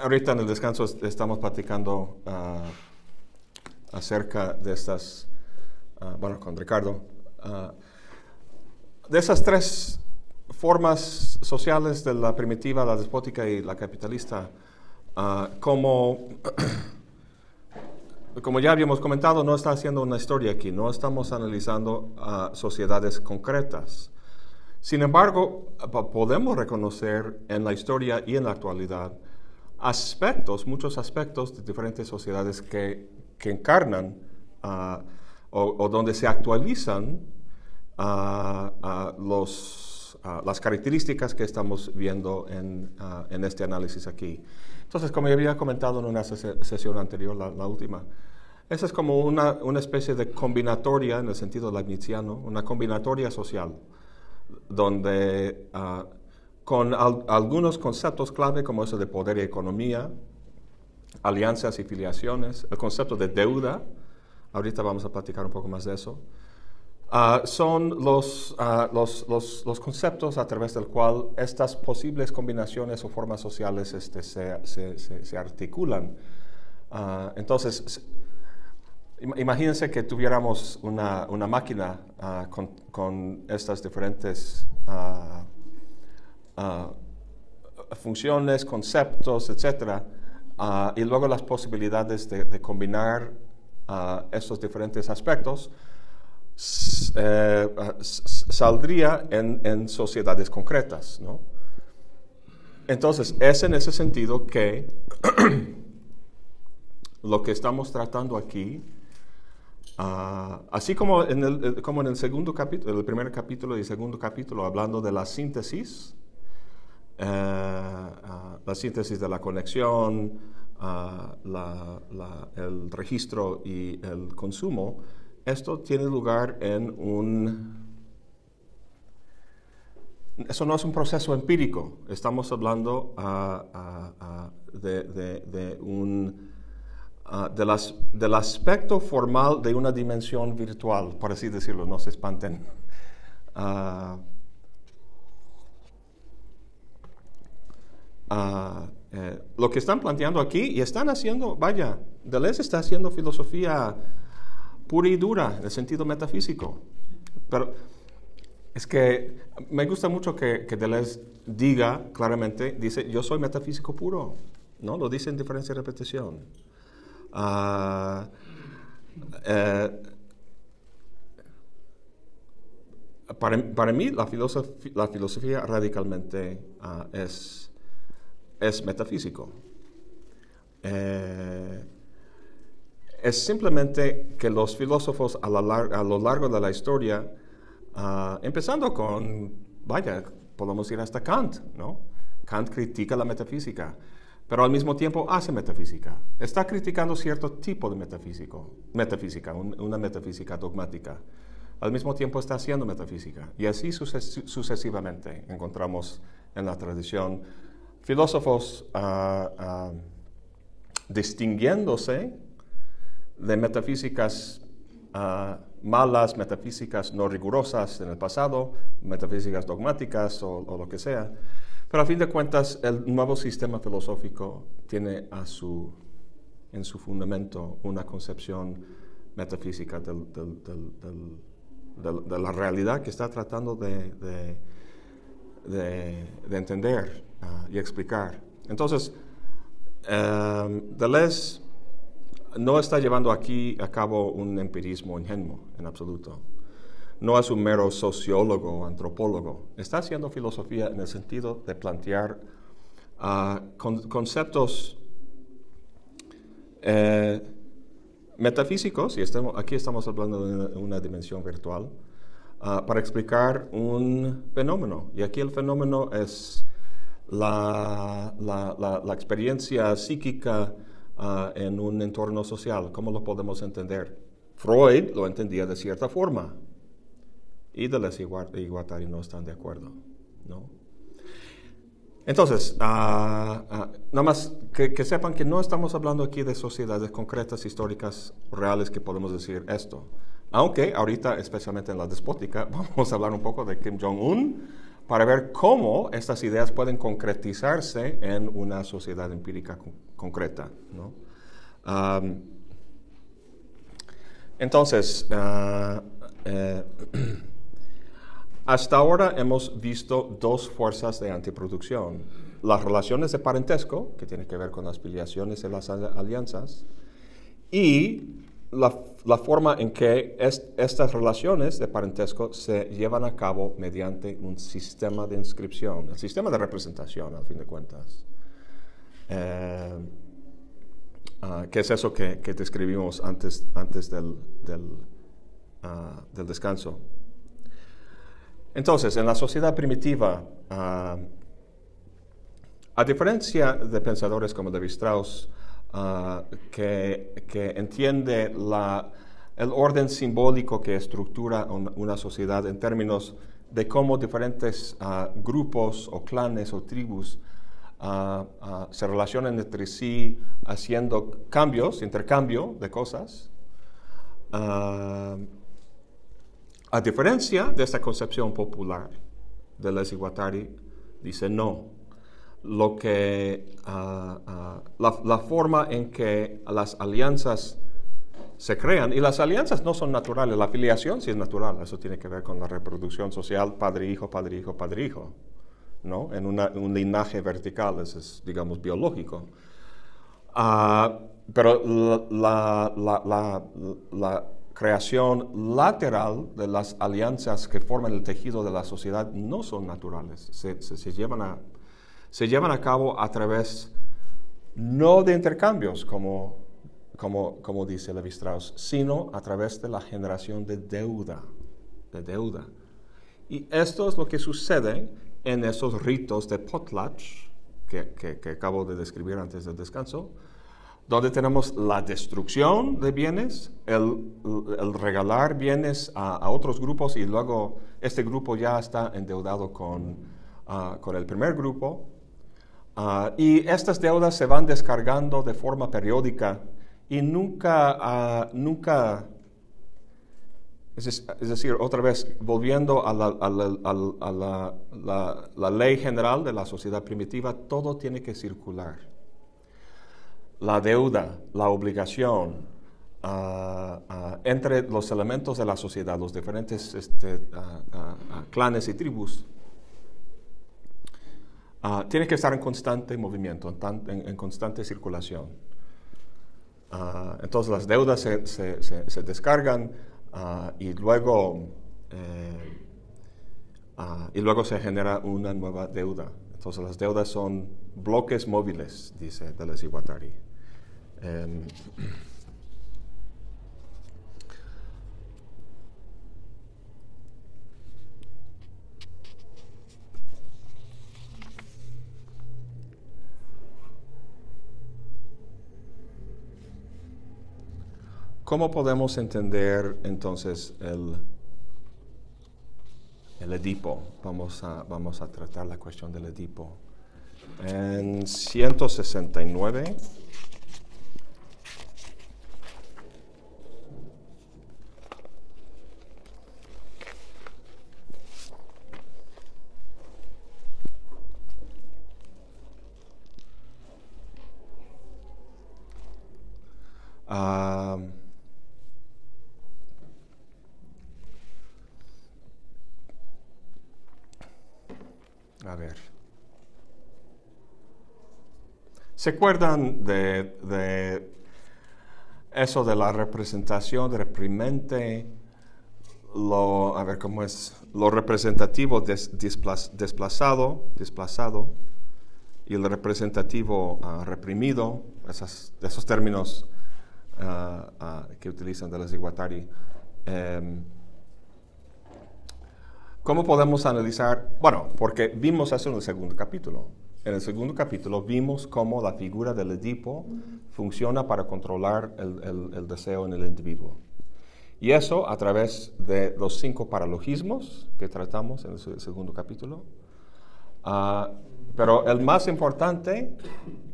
ahorita en el descanso estamos platicando ah, acerca de estas, ah, bueno, con Ricardo, ah, de esas tres formas sociales de la primitiva, la despótica y la capitalista, como, como ya habíamos comentado, no está haciendo una historia aquí, no estamos analizando sociedades concretas. Sin embargo, podemos reconocer en la historia y en la actualidad aspectos, muchos aspectos de diferentes sociedades que, que encarnan ah, o, donde se actualizan ah, los, las características que estamos viendo en, en, este análisis aquí. Entonces, como ya había comentado en una sesión anterior, la, la última, esa es como una, una, especie de combinatoria, en el sentido leibniziano, una combinatoria social, donde con algunos conceptos clave como eso de poder y economía, alianzas y filiaciones, el concepto de deuda, ahorita vamos a platicar un poco más de eso, ah, son ah, los, los, los, conceptos a través del cual estas posibles combinaciones o formas sociales este, se, se, se, articulan. Uh, entonces, imagínense que tuviéramos una, una máquina con, con, estas diferentes Ah, funciones, conceptos, etc. Ah, y luego las posibilidades de, combinar uh, estos diferentes aspectos eh, saldría en, sociedades concretas. ¿no? Entonces, es en ese sentido que lo que estamos tratando aquí, así como en, el, como en el segundo capítulo, el primer capítulo y segundo capítulo, hablando de la síntesis, la síntesis de la conexión, el registro y el consumo, esto tiene lugar en un... Eso no es un proceso empírico, estamos hablando de, un... de las, del aspecto formal de una dimensión virtual, por así decirlo, no se espanten. Eh, lo que están planteando aquí y están haciendo, vaya, Deleuze está haciendo filosofía pura y dura en el sentido metafísico. Pero es que me gusta mucho que, que Deleuze diga claramente, dice, yo soy metafísico puro, ¿no? Lo dice en diferencia de repetición. Ah, eh, para, mí la filosofía, la filosofía radicalmente ah, es es metafísico. Eh, es simplemente que los filósofos a, lo largo de la historia, ah, empezando con, vaya, podemos ir hasta Kant, ¿no? Kant critica la metafísica, pero al mismo tiempo hace metafísica. Está criticando cierto tipo de metafísico, metafísica, una metafísica dogmática. Al mismo tiempo está haciendo metafísica. Y así sucesivamente encontramos en la tradición filósofos ah, ah, distinguiéndose de metafísicas ah, malas, metafísicas no rigurosas en el pasado, metafísicas dogmáticas o, lo que sea. Pero a fin de cuentas, el nuevo sistema filosófico tiene a su, en su fundamento una concepción metafísica de la realidad que está tratando de, de entender y explicar. Entonces, um, Deleuze no está llevando aquí a cabo un empirismo ingenuo en absoluto. No es un mero sociólogo o antropólogo. Está haciendo filosofía en el sentido de plantear ah, conceptos eh, metafísicos, y aquí estamos hablando de una, dimensión virtual, ah, para explicar un fenómeno. Y aquí el fenómeno es la, la, la, experiencia psíquica ah, en un entorno social. ¿Cómo lo podemos entender? Freud lo entendía de cierta forma y Deleuze y Guattari no están de acuerdo. ¿no? Entonces, uh, nada más que, que, sepan que no estamos hablando aquí de sociedades concretas, históricas, reales, que podemos decir esto. Aunque ahorita, especialmente en la despótica, vamos a hablar un poco de Kim Jong-un, para ver cómo estas ideas pueden concretizarse en una sociedad empírica concreta. entonces, ah, eh, hasta ahora hemos visto dos fuerzas de antiproducción. Las relaciones de parentesco, que tienen que ver con las filiaciones y las alianzas, y la, forma en que estas relaciones de parentesco se llevan a cabo mediante un sistema de inscripción, el sistema de representación, al fin de cuentas. Eh, ¿Qué es eso que, describimos antes, antes del, ah, del, descanso? Entonces, en la sociedad primitiva, ah, a diferencia de pensadores como David Strauss, Ah, que, entiende el orden simbólico que estructura una sociedad en términos de cómo diferentes ah, grupos o clanes o tribus ah, se relacionan entre sí haciendo cambios, intercambio de cosas. a diferencia de esta concepción popular de Les Iguatari, dice no, lo que, ah, ah, la, forma en que las alianzas se crean. Y las alianzas no son naturales, la afiliación sí es natural, eso tiene que ver con la reproducción social, padre-hijo, padre-hijo, padre-hijo, ¿no? En un linaje vertical, eso es, digamos, biológico. Ah, pero la, la, creación lateral de las alianzas que forman el tejido de la sociedad no son naturales, se, se llevan a se llevan a cabo a través no de intercambios, como, como, como dice Levi Strauss, sino a través de la generación de deuda, de deuda. Y esto es lo que sucede en esos ritos de potlatch que, que, acabo de describir antes del descanso, donde tenemos la destrucción de bienes, el, el regalar bienes a, otros grupos y luego este grupo ya está endeudado con, ah, con el primer grupo Ah, y estas deudas se van descargando de forma periódica y nunca, ah, nunca es, decir, otra vez, volviendo a, la, ley general de la sociedad primitiva, todo tiene que circular. La deuda, la obligación, ah, entre los elementos de la sociedad, los diferentes este, clanes y tribus, Ah, tiene que estar en constante movimiento, en, constante circulación. Ah, entonces las deudas se, descargan ah, y, luego, eh, y luego se genera una nueva deuda. Entonces las deudas son bloques móviles, dice Deleuze y Guattari. Em, ¿Cómo podemos entender entonces el, el Edipo? Vamos a, vamos a tratar la cuestión del Edipo. En 169. ¿Se acuerdan de, eso de la representación reprimente, lo, a ver cómo es, lo representativo desplazado, desplazado y el representativo ah, reprimido, esos términos ah, ah, que utilizan de los Iguatari. Em, ¿Cómo podemos analizar? Bueno, porque vimos eso en el segundo capítulo en el segundo capítulo vimos cómo la figura del Edipo funciona para controlar el, deseo en el individuo. Y eso a través de los cinco paralogismos que tratamos en el segundo capítulo. Ah, pero el más importante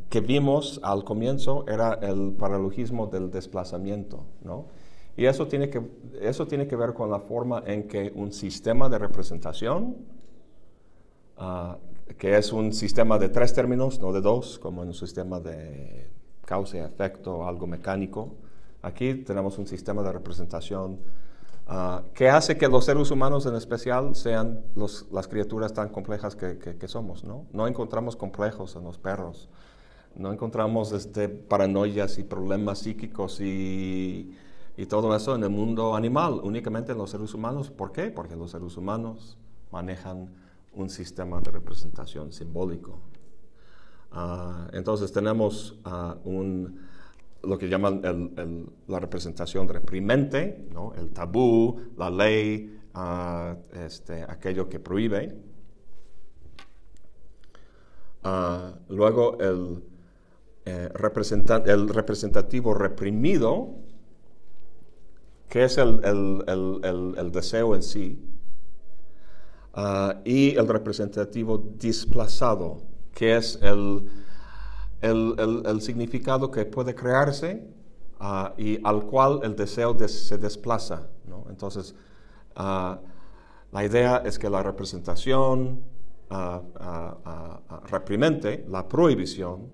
que vimos al comienzo era el paralogismo del desplazamiento, ¿no? Y eso tiene, que, eso tiene que ver con la forma en que un sistema de representación ah, que es un sistema de tres términos, no de dos, como en un sistema de causa y efecto, algo mecánico. Aquí tenemos un sistema de representación ah, que hace que los seres humanos en especial sean las criaturas tan complejas que, somos. ¿no? no encontramos complejos en los perros, no encontramos este, paranoias y problemas psíquicos y, y todo eso en el mundo animal, únicamente en los seres humanos. ¿Por qué? Porque los seres humanos manejan un sistema de representación simbólico. Ah, entonces tenemos ah, un, lo que llaman la representación reprimente, el tabú, la ley, uh, aquello que prohíbe. luego el, eh, el representativo reprimido, que es el, el deseo en sí, y el representativo desplazado, que es el, el, significado que puede crearse ah, y al cual el deseo se desplaza. Entonces, ah, la idea es que la representación reprimente, la prohibición,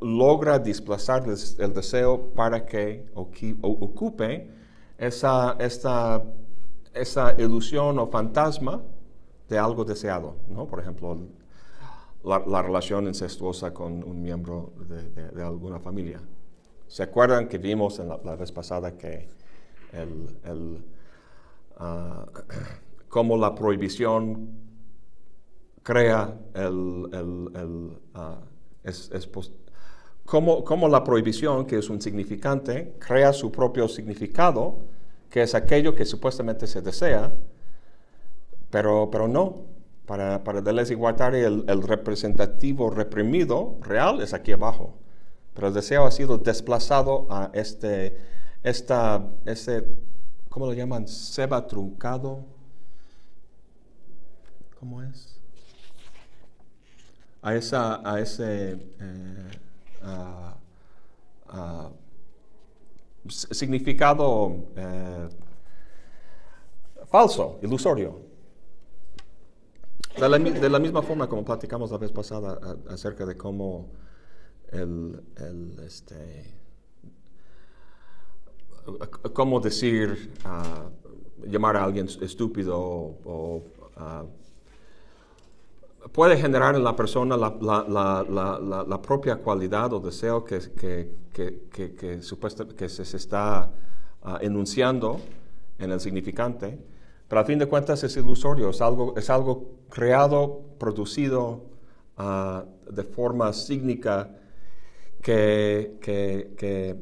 logra desplazar el, deseo para que ocupe esa, esa ilusión o fantasma de algo deseado. ¿no? Por ejemplo, la, relación incestuosa con un miembro de, alguna familia. ¿Se acuerdan que vimos en la, vez pasada que el, uh, cómo la prohibición crea el... el uh, es, cómo, la prohibición, que es un significante, crea su propio significado, que es aquello que supuestamente se desea, pero, pero no, para, para Deleuze y Guattari, el, representativo reprimido real es aquí abajo. Pero el deseo ha sido desplazado a este, esta, ese, ¿cómo lo llaman? Seba truncado. ¿Cómo es? A, esa, a ese eh, significado eh, falso, ilusorio. De la, misma forma como platicamos la vez pasada acerca de cómo el, este, cómo decir, ah, llamar a alguien estúpido o, ah, puede generar en la persona la, propia cualidad o deseo que, que, que, que se, está ah, enunciando en el significante pero a fin de cuentas es ilusorio, es algo, es algo creado, producido ah, de forma sígnica que, que,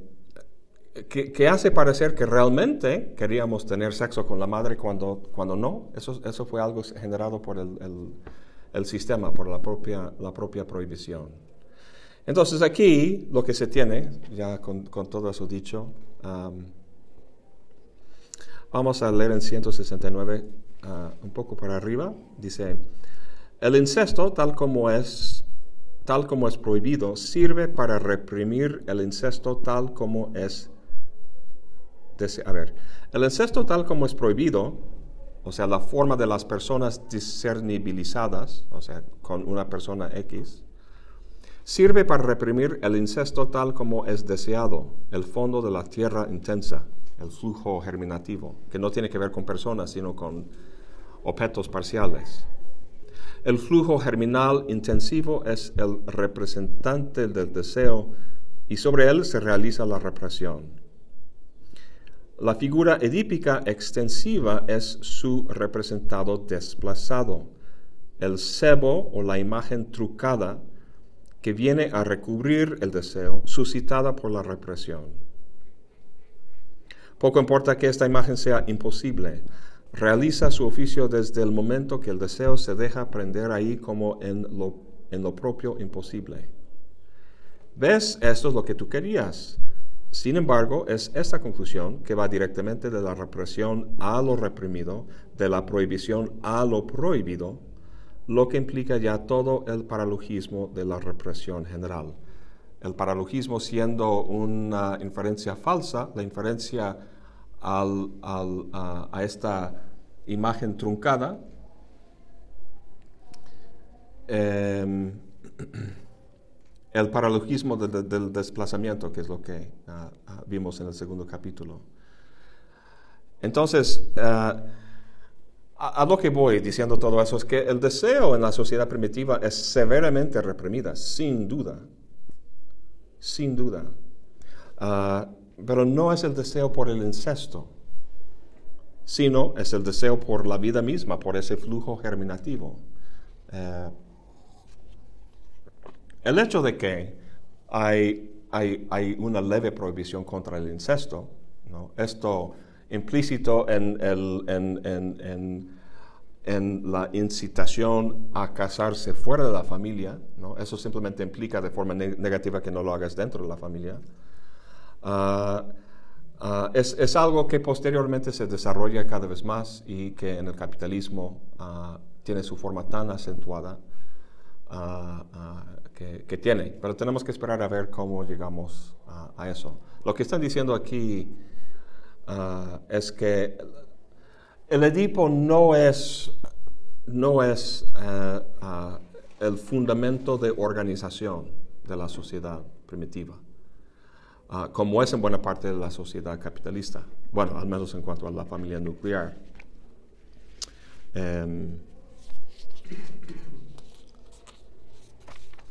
hace parecer que realmente queríamos tener sexo con la madre cuando, cuando no. Eso, eso fue algo generado por el, sistema, por la propia, la propia prohibición. Entonces aquí lo que se tiene, ya con, todo eso dicho, Vamos a leer en 169 ah, un poco para arriba. Dice, el incesto tal como es tal como es prohibido sirve para reprimir el incesto tal como es a ver, el incesto tal como es prohibido, o sea, la forma de las personas discernibilizadas, o sea, con una persona X, sirve para reprimir el incesto tal como es deseado, el fondo de la tierra intensa el flujo germinativo, que no tiene que ver con personas, sino con objetos parciales. El flujo germinal intensivo es el representante del deseo y sobre él se realiza la represión. La figura edípica extensiva es su representado desplazado, el sebo o la imagen trucada que viene a recubrir el deseo suscitada por la represión. Poco importa que esta imagen sea imposible. Realiza su oficio desde el momento que el deseo se deja prender ahí como en lo, en lo propio imposible. ¿Ves? Esto es lo que tú querías. Sin embargo, es esta conclusión que va directamente de la represión a lo reprimido, de la prohibición a lo prohibido, lo que implica ya todo el paralogismo de la represión general. El paralogismo siendo una inferencia falsa, la inferencia a, esta imagen truncada, em, el paralogismo del, desplazamiento, que es lo que ah, ah, vimos en el segundo capítulo. Entonces, ah, a, lo que voy diciendo todo eso es que el deseo en la sociedad primitiva es severamente reprimida, sin duda, sin duda. pero no es el deseo por el incesto, sino es el deseo por la vida misma, por ese flujo germinativo. El hecho de que hay, hay, una leve prohibición contra el incesto, esto implícito en, el, en, en, la incitación a casarse fuera de la familia, ¿no? eso simplemente implica de forma negativa que no lo hagas dentro de la familia. Ah, ah, es, es, algo que posteriormente se desarrolla cada vez más y que en el capitalismo ah, tiene su forma tan acentuada que, tiene, pero tenemos que esperar a ver cómo llegamos a eso. Lo que están diciendo aquí uh, es que el Edipo no es, no es uh, el fundamento de organización de la sociedad primitiva, como es en buena parte de la sociedad capitalista, bueno, al menos en cuanto a la familia nuclear. Um,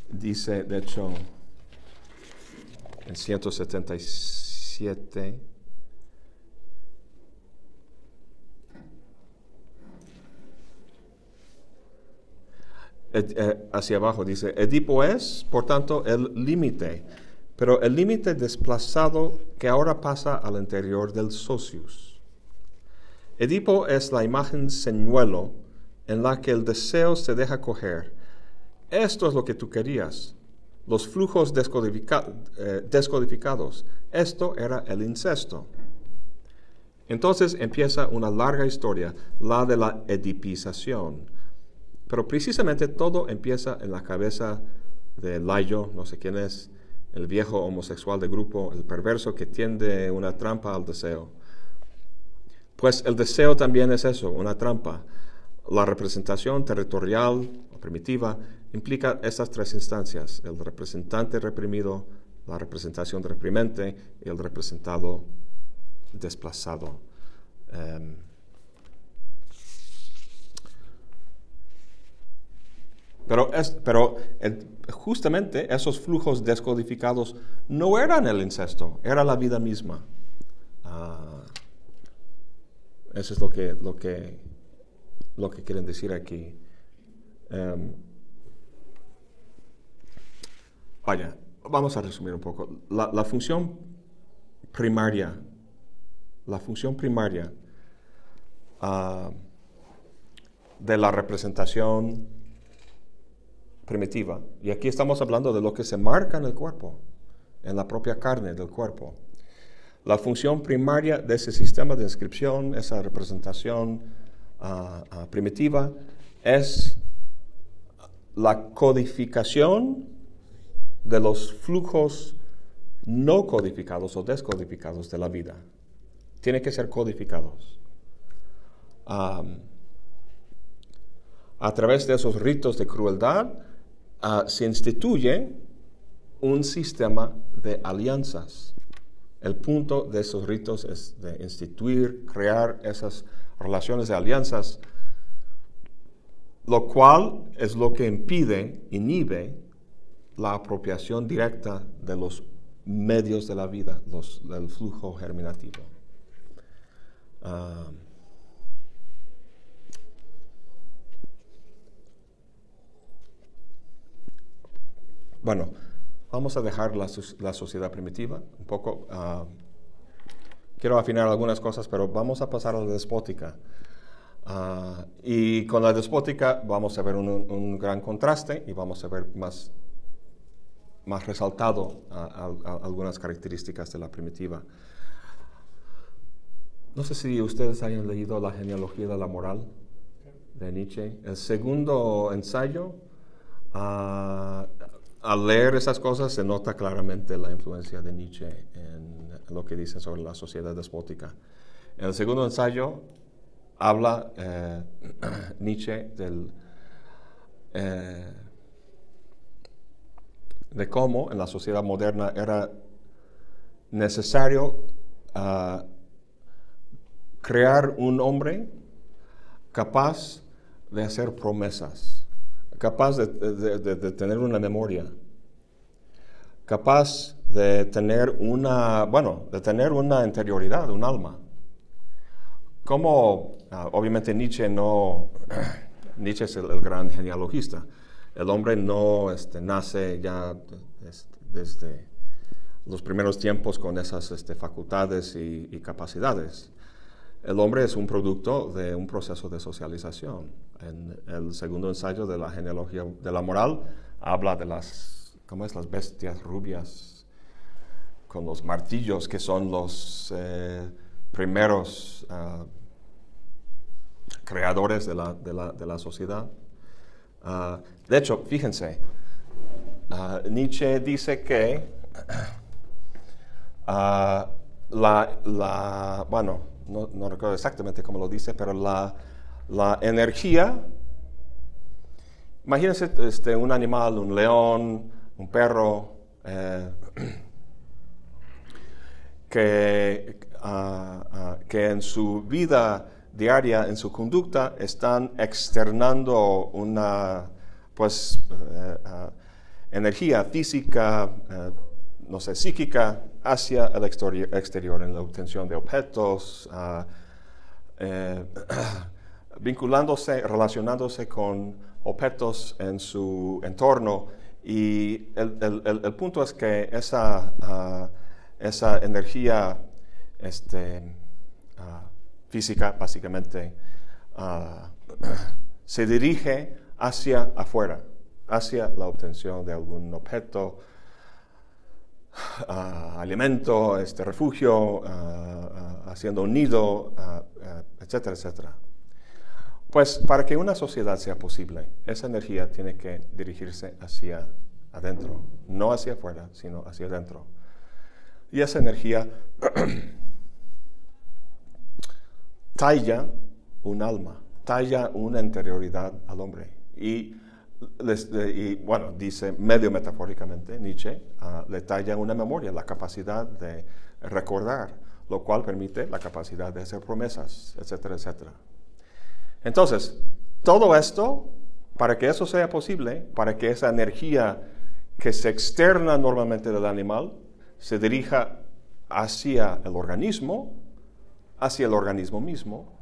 dice, de hecho, en 177, eh, hacia abajo, dice, Edipo es, por tanto, el límite, pero el límite desplazado que ahora pasa al interior del socius. Edipo es la imagen señuelo en la que el deseo se deja coger esto es lo que tú querías. Los flujos eh, descodificados. Esto era el incesto. Entonces empieza una larga historia, la de la edipización. Pero precisamente todo empieza en la cabeza de Layo, no sé quién es, el viejo homosexual de grupo, el perverso que tiende una trampa al deseo. Pues el deseo también es eso, una trampa. La representación territorial o primitiva implica estas tres instancias, el representante reprimido, la representación reprimente y el representado desplazado. Em, pero, pero justamente esos flujos descodificados no eran el incesto, era la vida misma. Ah, eso es lo que, lo que, lo que quieren decir aquí. Vaya, vamos a resumir un poco. La, función primaria, la función primaria ah, de la representación primitiva, y aquí estamos hablando de lo que se marca en el cuerpo, en la propia carne del cuerpo. La función primaria de ese sistema de inscripción, esa representación ah, ah, primitiva, es la codificación de los flujos no codificados o descodificados de la vida. Tienen que ser codificados. a través de esos ritos de crueldad ah, se instituye un sistema de alianzas. El punto de esos ritos es de instituir, crear esas relaciones de alianzas, lo cual es lo que impide, inhibe la apropiación directa de los medios de la vida, los, del flujo germinativo. Ah, bueno, vamos a dejar la, sociedad primitiva un poco. Ah, quiero afinar algunas cosas, pero vamos a pasar a la despótica. Ah, y con la despótica vamos a ver un, gran contraste y vamos a ver más más resaltado algunas características de la primitiva. No sé si ustedes hayan leído La genealogía de la moral de Nietzsche. El segundo ensayo, ah, al leer esas cosas se nota claramente la influencia de Nietzsche en lo que dice sobre la sociedad despótica. En el segundo ensayo habla eh, Nietzsche. Eh, de cómo en la sociedad moderna era necesario ah, crear un hombre capaz de hacer promesas, capaz de, tener una memoria, capaz de tener una, bueno, de tener una interioridad, un alma. Como, ah, obviamente Nietzsche no, Nietzsche es el, gran genealogista, el hombre no este, nace ya este, desde los primeros tiempos con esas este, facultades y, capacidades. El hombre es un producto de un proceso de socialización. En el segundo ensayo de la genealogía de la moral habla de las, ¿cómo es? Las bestias rubias con los martillos que son los eh, primeros ah, creadores de la, de la, sociedad. Ah, de hecho, fíjense, ah, Nietzsche dice que Ah, la, bueno, no, recuerdo exactamente cómo lo dice, pero la, energía, imagínense este, un animal, un león, un perro, eh, que, ah, ah, que en su vida diaria, en su conducta, están externando una pues, eh, energía física, eh, no sé, psíquica hacia el exterior, en la obtención de objetos, ah, vinculándose, relacionándose con objetos en su entorno. Y el, punto es que esa, ah, esa energía este, ah, física, básicamente, se dirige hacia afuera, hacia la obtención de algún objeto, alimento, este, refugio, haciendo un nido, etcétera, etcétera. Pues para que una sociedad sea posible, esa energía tiene que dirigirse hacia adentro, no hacia afuera, sino hacia adentro. Y esa energía talla un alma, talla una interioridad al hombre. Y y bueno, dice medio metafóricamente Nietzsche, uh, le talla una memoria, la capacidad de recordar, lo cual permite la capacidad de hacer promesas, etcétera, etcétera. Entonces, todo esto, para que eso sea posible, para que esa energía que se externa normalmente del animal se dirija hacia el organismo, hacia el organismo mismo,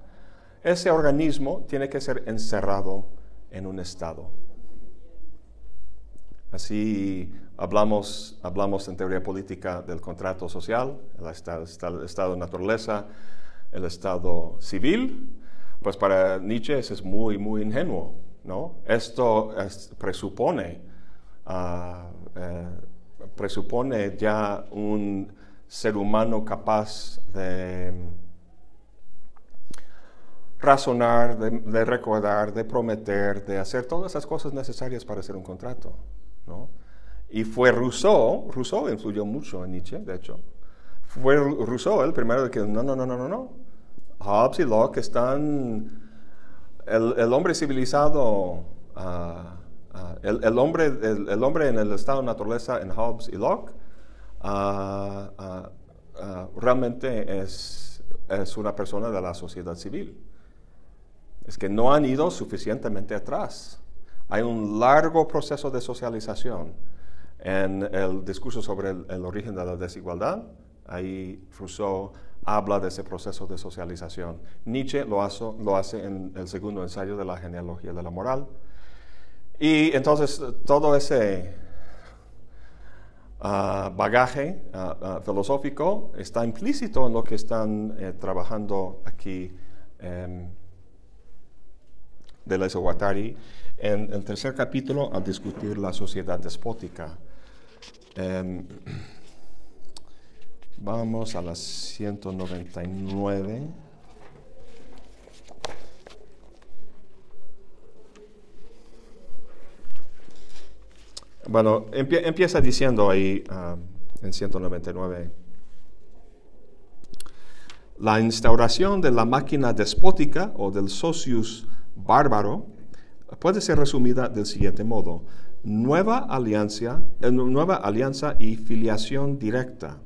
ese organismo tiene que ser encerrado en un estado. Así hablamos, hablamos en teoría política del contrato social, el estado, de naturaleza, el estado civil. Pues para Nietzsche eso es muy, muy ingenuo. ¿no? Esto presupone, ah, eh, presupone ya un ser humano capaz de razonar, de recordar, de prometer, de hacer todas esas cosas necesarias para hacer un contrato. Y fue Rousseau, Rousseau influyó mucho en Nietzsche, de hecho. Fue Rousseau el primero que, no, no, no, no, no, no. Hobbes y Locke están, el, hombre civilizado, ah, ah, el, hombre, el, hombre en el estado de naturaleza en Hobbes y Locke, ah, realmente es, es una persona de la sociedad civil. Es que no han ido suficientemente atrás. Hay un largo proceso de socialización en el discurso sobre el, origen de la desigualdad. Ahí Rousseau habla de ese proceso de socialización. Nietzsche lo hace, en el segundo ensayo de la genealogía de la moral. Y entonces todo ese ah, bagaje ah, ah, filosófico está implícito en lo que están eh, trabajando aquí de la Guattari en el tercer capítulo al discutir la sociedad despótica. Em, vamos a las 199. Bueno, empieza diciendo ahí ah, en 199. La instauración de la máquina despótica o del socius bárbaro puede ser resumida del siguiente modo. nueva alianza, eh, nueva alianza y filiación directa.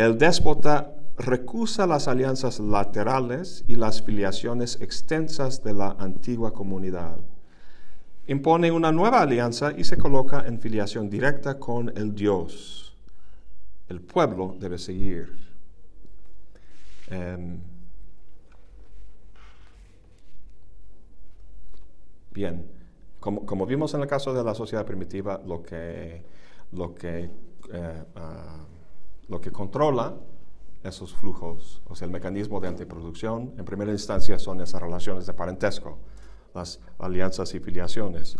El déspota recusa las alianzas laterales y las filiaciones extensas de la antigua comunidad. Impone una nueva alianza y se coloca en filiación directa con el Dios. El pueblo debe seguir. Em, bien, como, vimos en el caso de la sociedad primitiva, lo que, lo que, eh, ah, lo que controla esos flujos, o sea, el mecanismo de antiproducción, en primera instancia son esas relaciones de parentesco, las alianzas y filiaciones.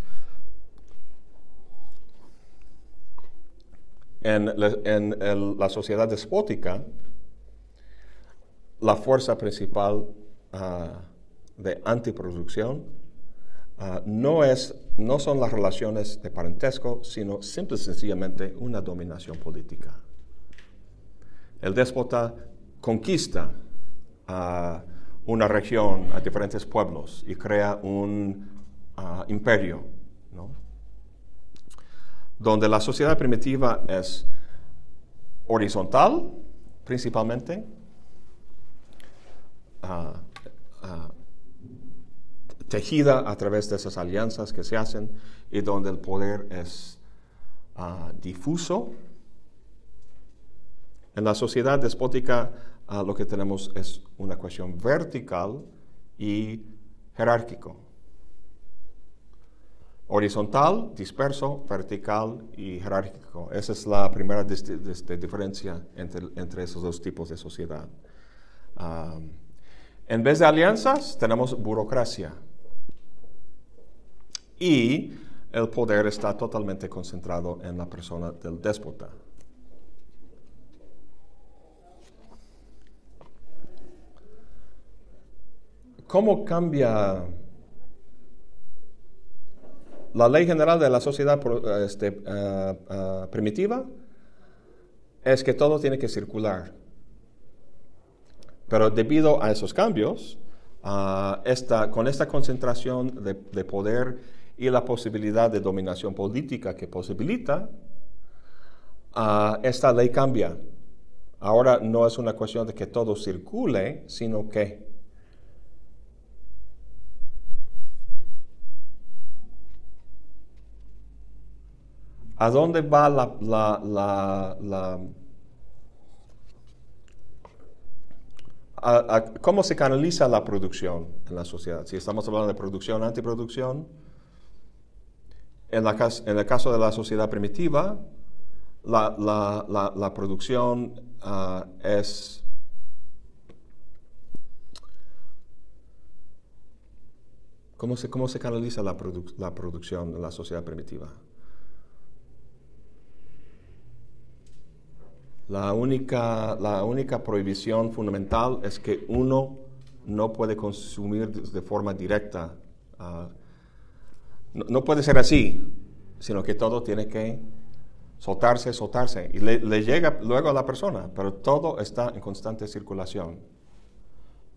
En, la sociedad despótica, la fuerza principal ah, de antiproducción ah, no, es, no son las relaciones de parentesco, sino simple y sencillamente una dominación política el déspota conquista a una región, a diferentes pueblos y crea un ah, imperio, donde la sociedad primitiva es horizontal principalmente, ah, ah, tejida a través de esas alianzas que se hacen y donde el poder es difuso en la sociedad despótica ah, lo que tenemos es una cuestión vertical y jerárquico. Horizontal, disperso, vertical y jerárquico. Esa es la primera diferencia entre, esos dos tipos de sociedad. en vez de alianzas, tenemos burocracia. Y el poder está totalmente concentrado en la persona del déspota. ¿Cómo cambia la ley general de la sociedad este, ah, ah, primitiva? Es que todo tiene que circular. Pero debido a esos cambios, ah, con esta concentración de, de, poder y la posibilidad de dominación política que posibilita, esta ley cambia. Ahora no es una cuestión de que todo circule, sino que ¿A dónde va la, cómo se canaliza la producción en la sociedad? Si estamos hablando de producción, antiproducción, en, en el caso de la sociedad primitiva, la, producción ah, es ¿Cómo se, ¿Cómo se, canaliza la, la, producción en la sociedad primitiva? La única, la única prohibición fundamental es que uno no puede consumir de forma directa. Ah, no, puede ser así, sino que todo tiene que soltarse, soltarse. Y le, llega luego a la persona, pero todo está en constante circulación.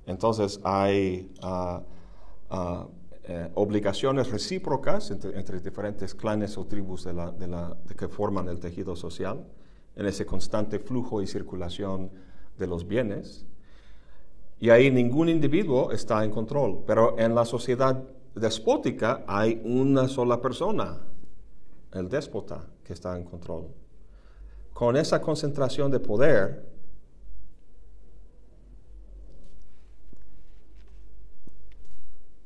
Entonces hay ah, ah, eh, obligaciones recíprocas entre, diferentes clanes o tribus de la, de que forman el tejido social en ese constante flujo y circulación de los bienes. Y ahí ningún individuo está en control. Pero en la sociedad despótica hay una sola persona, el déspota, que está en control. Con esa concentración de poder,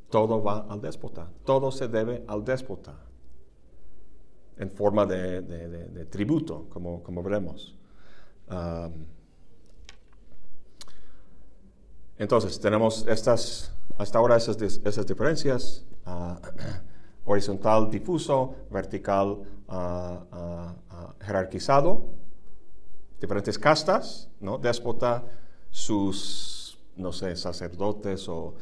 todo va al déspota, todo se debe al déspota en forma de, tributo, como, veremos. entonces, tenemos estas, hasta ahora esas, diferencias, ah, horizontal difuso, vertical ah, ah, jerarquizado, diferentes castas, ¿no? Déspota, sus, no sé, sacerdotes o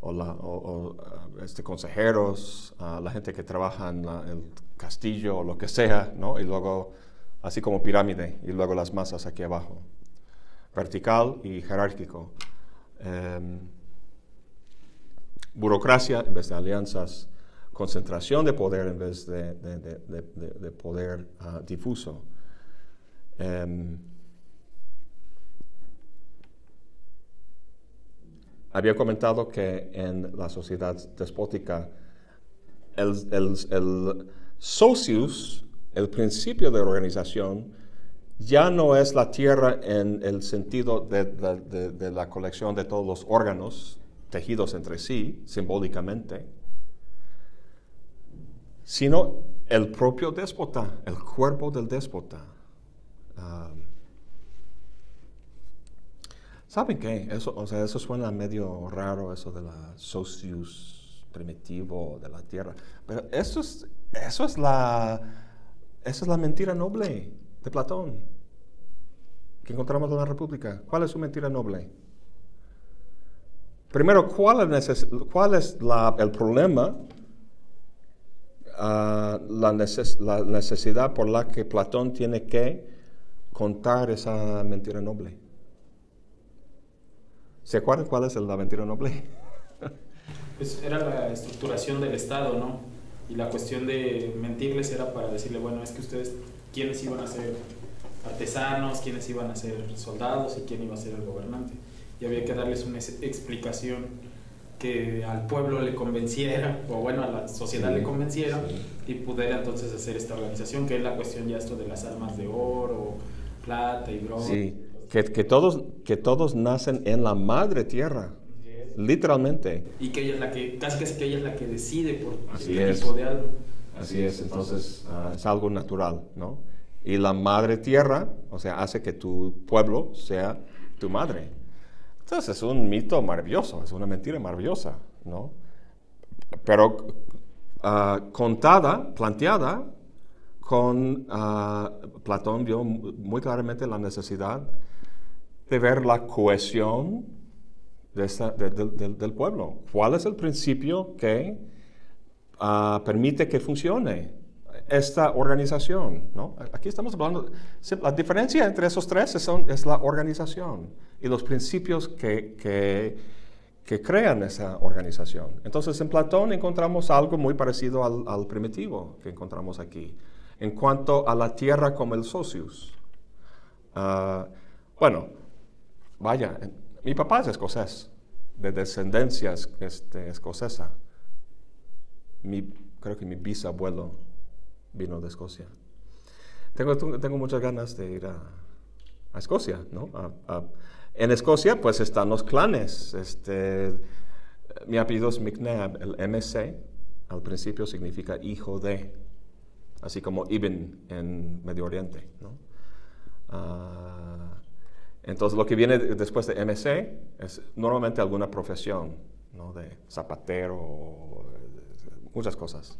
o, este, consejeros, la gente que trabaja en el castillo o lo que sea, ¿no? Y luego, así como pirámide, y luego las masas aquí abajo. Vertical y jerárquico. Em, burocracia en vez de alianzas, concentración de poder en vez de, poder ah, difuso. Em, había comentado que en la sociedad despótica el, el socius, el principio de organización, ya no es la tierra en el sentido de, la colección de todos los órganos tejidos entre sí, simbólicamente, sino el propio déspota, el cuerpo del déspota. Ah, ¿Saben qué? Eso, o sea, eso suena medio raro, eso de la socius primitivo de la tierra. Pero eso es, eso es, la, eso es la mentira noble de Platón, que encontramos en la República. ¿Cuál es su mentira noble? Primero, ¿cuál es, cuál es el problema, ah, la, la necesidad por la que Platón tiene que contar esa mentira noble? ¿Se acuerdan cuál es la mentira noble? Pues era la estructuración del Estado, ¿no? Y la cuestión de mentirles era para decirle, bueno, es que ustedes quiénes iban a ser artesanos, quiénes iban a ser soldados y quién iba a ser el gobernante. Y había que darles una explicación que al pueblo le convenciera, o bueno, a la sociedad le convenciera, y pudiera entonces hacer esta organización, que es la cuestión ya esto de las armas de oro, plata y bronce. Sí, que, que, todos, que todos nacen en la madre tierra, literalmente. Y que ella es la que, casi que ella es la que decide por Así el tipo de algo. Así es, entonces ah, es algo natural, ¿no? Y la madre tierra, o sea, hace que tu pueblo sea tu madre. Entonces es un mito maravilloso, es una mentira maravillosa, ¿no? Pero ah, contada, planteada, con ah, Platón vio muy claramente la necesidad de ver la cohesión del pueblo. ¿Cuál es el principio que Ah, permite que funcione esta organización. ¿no? Aquí estamos hablando, la diferencia entre esos tres es la organización y los principios que, que, que, crean esa organización. Entonces en Platón encontramos algo muy parecido al, primitivo que encontramos aquí, en cuanto a la tierra como el socius. Ah, bueno, vaya, mi papá es escocés, de descendencia este, escocesa creo que mi bisabuelo vino de Escocia. Tengo, muchas ganas de ir a, Escocia, ¿no? en Escocia, pues están los clanes. Este, mi apellido es McNabb, el MC, al principio significa hijo de, así como Ibn en Medio Oriente, ¿no? Ah, entonces, lo que viene después de MC es normalmente alguna profesión, ¿no? De zapatero, muchas cosas.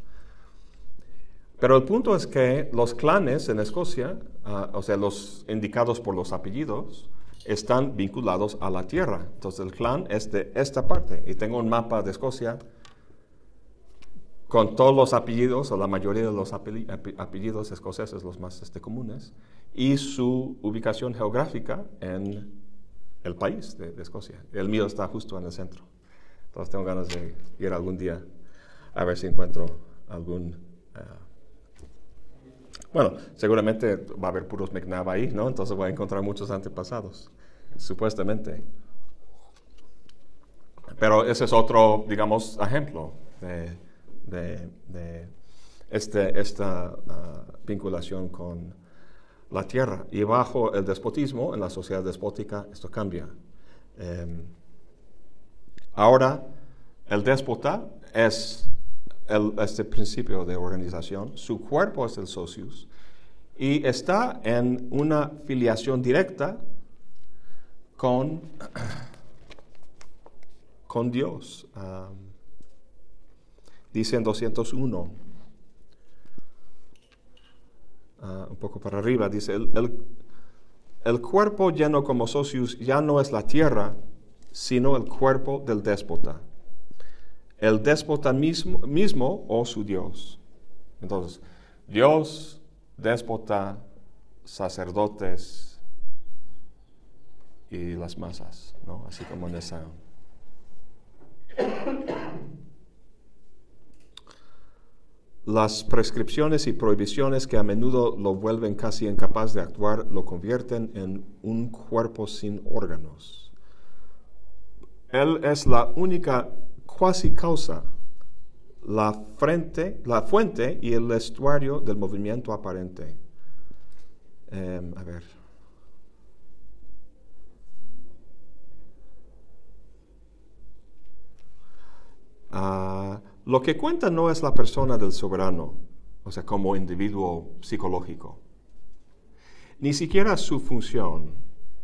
Pero el punto es que los clanes en Escocia, ah, o sea, los indicados por los apellidos, están vinculados a la tierra. Entonces el clan es de esta parte. Y tengo un mapa de Escocia con todos los apellidos, o la mayoría de los apellidos escoceses, los más este, comunes, y su ubicación geográfica en el país de, de Escocia. El mío está justo en el centro. Entonces tengo ganas de ir algún día a ver si encuentro algún... Ah, bueno, seguramente va a haber puros McNabb ahí, ¿no? Entonces voy a encontrar muchos antepasados, supuestamente. Pero ese es otro, digamos, ejemplo de, este, esta ah, vinculación con la tierra. Y bajo el despotismo, en la sociedad despótica, esto cambia. Em, ahora, el déspota es este principio de organización, su cuerpo es el socius, y está en una filiación directa con, con Dios. dice en 201, ah, un poco para arriba, dice, el, el cuerpo lleno como socius ya no es la tierra, sino el cuerpo del déspota el déspota mismo, mismo o su Dios. Entonces, Dios, déspota, sacerdotes y las masas, ¿no? Así como en esa. Las prescripciones y prohibiciones que a menudo lo vuelven casi incapaz de actuar lo convierten en un cuerpo sin órganos. Él es la única cuasi causa, la, frente, la fuente y el estuario del movimiento aparente. Em, a ver. Ah, lo que cuenta no es la persona del soberano, o sea, como individuo psicológico, ni siquiera su función,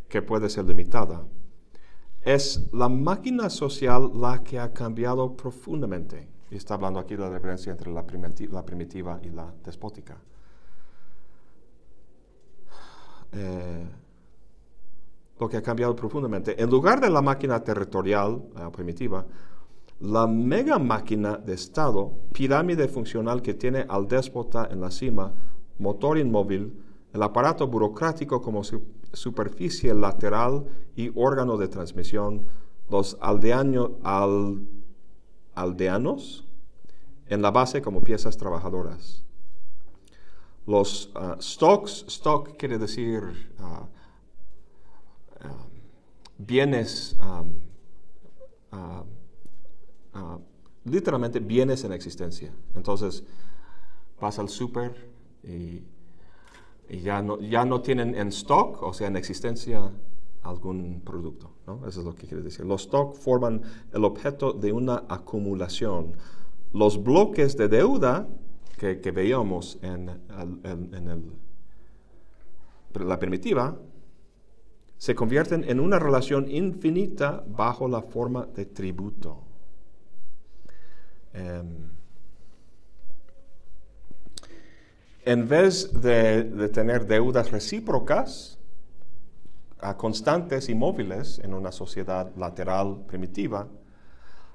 que puede ser limitada. Es la máquina social la que ha cambiado profundamente. Y está hablando aquí de la diferencia entre la primitiva, y la despótica. Eh, lo que ha cambiado profundamente. En lugar de la máquina territorial, la primitiva, la mega máquina de Estado, pirámide funcional que tiene al déspota en la cima, motor inmóvil, el aparato burocrático como superficie lateral y órgano de transmisión, los aldeanos en la base como piezas trabajadoras. Los uh, stocks, stock quiere decir uh, uh, bienes Ah, literalmente bienes en existencia. Entonces, vas al súper y, ya, no, ya no tienen en stock, o sea, en existencia, algún producto. ¿no? Eso es lo que quiere decir. Los stock forman el objeto de una acumulación. Los bloques de deuda que, veíamos en, en la primitiva se convierten en una relación infinita bajo la forma de tributo. Em, en vez de, tener deudas recíprocas, constantes y móviles en una sociedad lateral primitiva,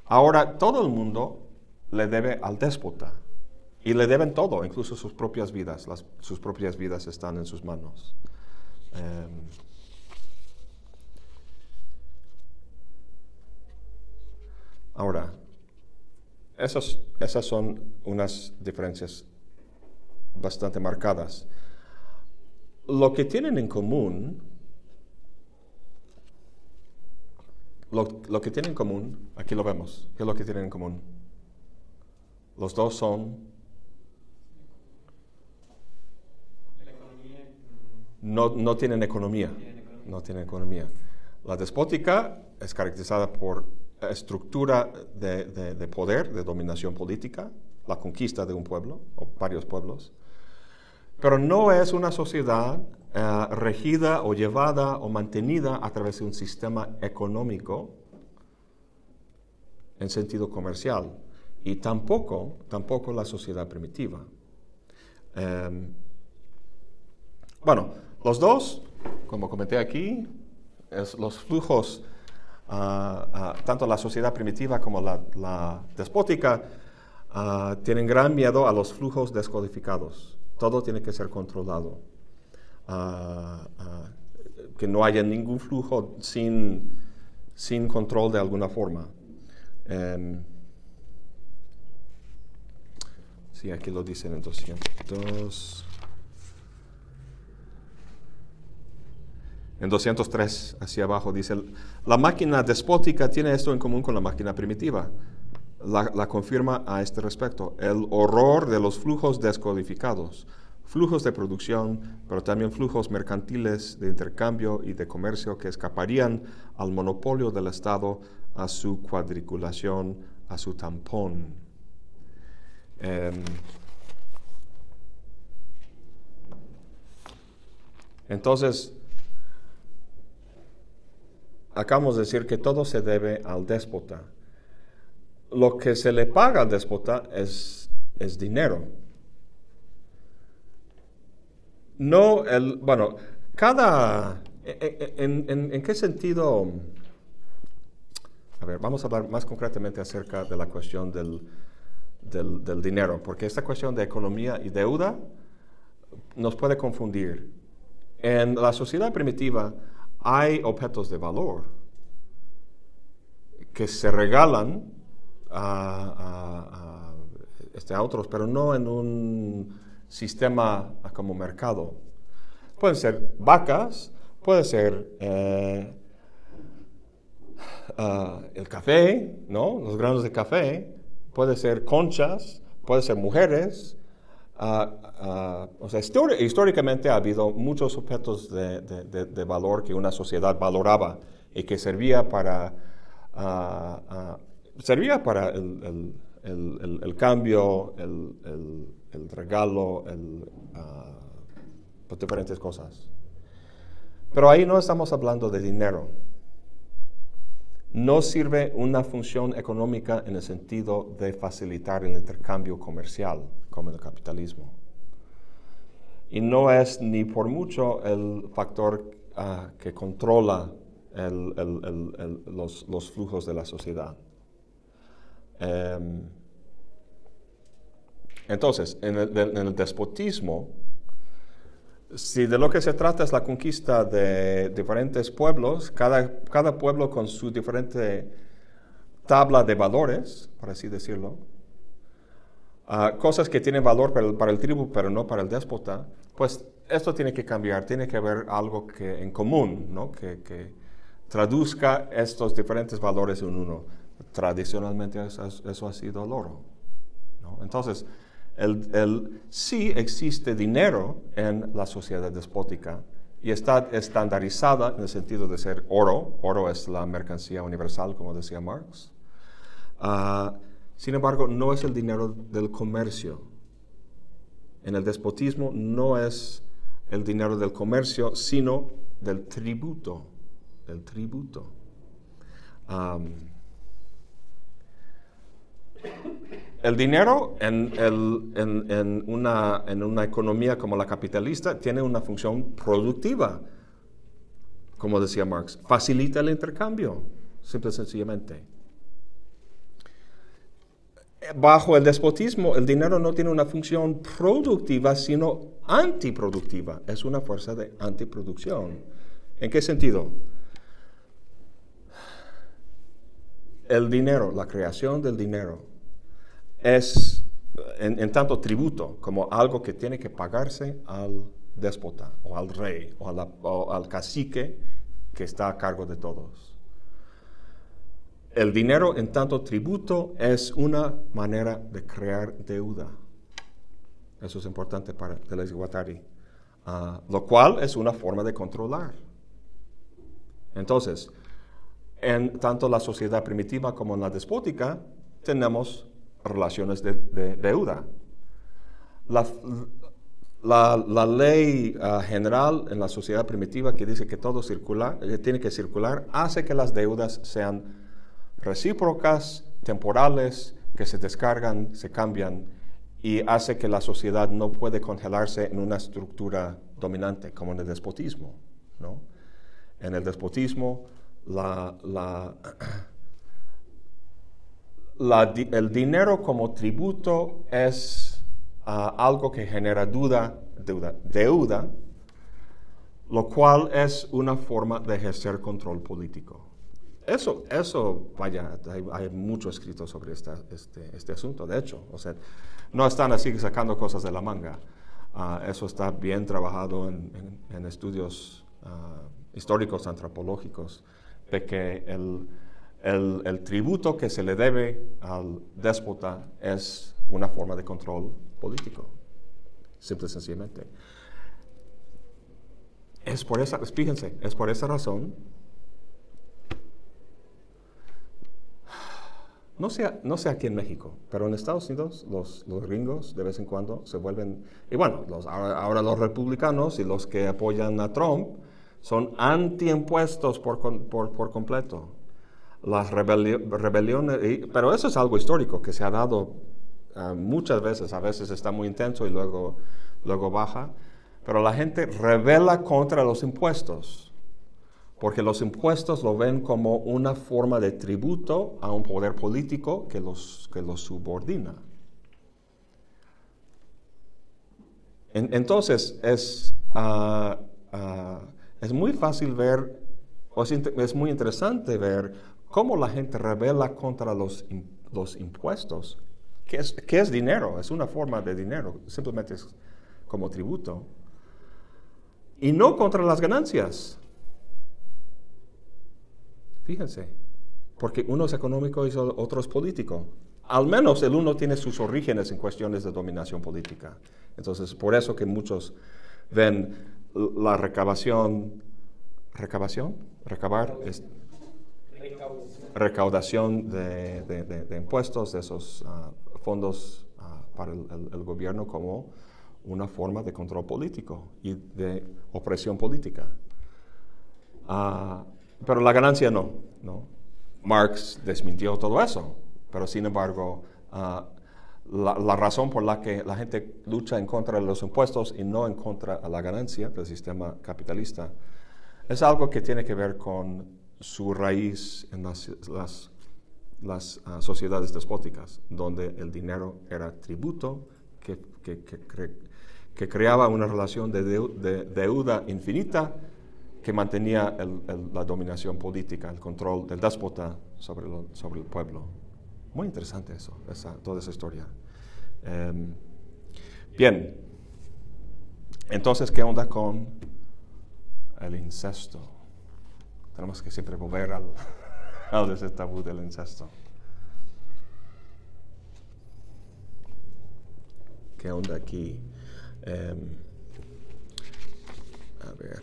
ahora todo el mundo le debe al déspota. Y le deben todo, incluso sus propias vidas. sus propias vidas están en sus manos. Em, ahora, esas, esas son unas diferencias bastante marcadas. Lo que tienen en común, lo, que tienen en común, aquí lo vemos, ¿qué es lo que tienen en común? Los dos son... No, no tienen economía. No tienen economía. La despótica es caracterizada por estructura de, poder, de dominación política, la conquista de un pueblo o varios pueblos, pero no es una sociedad eh, regida o llevada o mantenida a través de un sistema económico en sentido comercial y tampoco, tampoco la sociedad primitiva. Em, bueno, los dos, como comenté aquí, es los flujos tanto la sociedad primitiva como la, despótica tienen gran miedo a los flujos descodificados. Todo tiene que ser controlado. que no haya ningún flujo sin, sin control de alguna forma. Em, sí, aquí lo dicen en 200. En 203 hacia abajo dice, la máquina despótica tiene esto en común con la máquina primitiva. La, confirma a este respecto. El horror de los flujos descodificados, flujos de producción, pero también flujos mercantiles de intercambio y de comercio que escaparían al monopolio del Estado, a su cuadriculación, a su tampón. Em, entonces, acabamos de decir que todo se debe al déspota. Lo que se le paga al déspota es, es dinero. No el, bueno, cada, en, qué sentido, a ver, vamos a hablar más concretamente acerca de la cuestión del, del, del dinero, porque esta cuestión de economía y deuda nos puede confundir. En la sociedad primitiva, hay objetos de valor que se regalan este, a otros, pero no en un sistema como mercado. Pueden ser vacas, puede ser ah, el café, ¿no? Los granos de café, puede ser conchas, puede ser mujeres. Ah, ah, o sea, históricamente ha habido muchos objetos de, valor que una sociedad valoraba y que servía para, servía para el, cambio, el, regalo, pues diferentes cosas. Pero ahí no estamos hablando de dinero. No sirve una función económica en el sentido de facilitar el intercambio comercial, como el capitalismo. Y no es ni por mucho el factor ah, que controla los, flujos de la sociedad. Em, entonces, en el despotismo, si de lo que se trata es la conquista de diferentes pueblos, cada, cada pueblo con su diferente tabla de valores, por así decirlo, ah, cosas que tienen valor para el, para el, tribu, pero no para el déspota, pues esto tiene que cambiar, tiene que haber algo que, en común, ¿no? que, que traduzca estos diferentes valores en uno. Tradicionalmente eso, eso ha sido el oro. ¿no? Entonces, el, sí existe dinero en la sociedad despótica y está estandarizada en el sentido de ser oro. Oro es la mercancía universal, como decía Marx. Ah, sin embargo, no es el dinero del comercio. En el despotismo no es el dinero del comercio, sino del tributo. Del tributo. El dinero en, una, economía como la capitalista tiene una función productiva, como decía Marx. Facilita el intercambio, simple y sencillamente. Bajo el despotismo, el dinero no tiene una función productiva, sino antiproductiva. Es una fuerza de antiproducción. ¿En qué sentido? El dinero, la creación del dinero, es en, tanto tributo como algo que tiene que pagarse al déspota o al rey o, al cacique que está a cargo de todos. El dinero en tanto tributo es una manera de crear deuda. Eso es importante para Deleuze Guattari. Ah, lo cual es una forma de controlar. Entonces, en tanto la sociedad primitiva como en la despótica, tenemos relaciones de, deuda. La, ley ah, general en la sociedad primitiva que dice que todo circula, eh, tiene que circular, hace que las deudas sean recíprocas, temporales, que se descargan, se cambian y hace que la sociedad no puede congelarse en una estructura dominante como en el despotismo. ¿no? En el despotismo, la, la el dinero como tributo es ah, algo que genera duda, deuda, deuda, lo cual es una forma de ejercer control político. Eso, eso vaya, hay, mucho escrito sobre este, este, asunto, de hecho. O sea, no están así sacando cosas de la manga. Ah, eso está bien trabajado en, estudios ah, históricos, antropológicos, de que el, el, tributo que se le debe al déspota es una forma de control político, simple y sencillamente. Es por esa, fíjense, es por esa razón, no sé, no sé aquí en México, pero en Estados Unidos los, los gringos de vez en cuando se vuelven, y bueno, los, ahora, los republicanos y los que apoyan a Trump son antiimpuestos por, por, por completo. Las rebeliones, pero eso es algo histórico que se ha dado ah, muchas veces, a veces está muy intenso y luego, luego baja, pero la gente rebela contra los impuestos, porque los impuestos lo ven como una forma de tributo a un poder político que los, que los subordina. entonces, es, ah, ah, es muy fácil ver, o es muy interesante ver cómo la gente revela contra los, los impuestos ¿Qué es, qué es dinero? Es una forma de dinero, simplemente es como tributo. Y no contra las ganancias. Fíjense, porque uno es económico y otro es político. Al menos el uno tiene sus orígenes en cuestiones de dominación política. Entonces, por eso que muchos ven la recabación, recabación, recabar, recaudación de, impuestos, de esos ah, fondos ah, para el, gobierno como una forma de control político y de opresión política. Ah, pero la ganancia no. Marx desmintió todo eso, pero sin embargo, la, razón por la que la gente lucha en contra de los impuestos y no en contra de la ganancia del sistema capitalista es algo que tiene que ver con su raíz en las, ah, sociedades despóticas, donde el dinero era tributo que, creaba una relación de, deuda infinita que mantenía la dominación política, el control del déspota sobre el pueblo. Muy interesante eso, toda esa historia. Em, bien, entonces, ¿qué onda con el incesto? Tenemos que siempre volver al, al ese tabú del incesto. ¿Qué onda aquí? Em, a ver.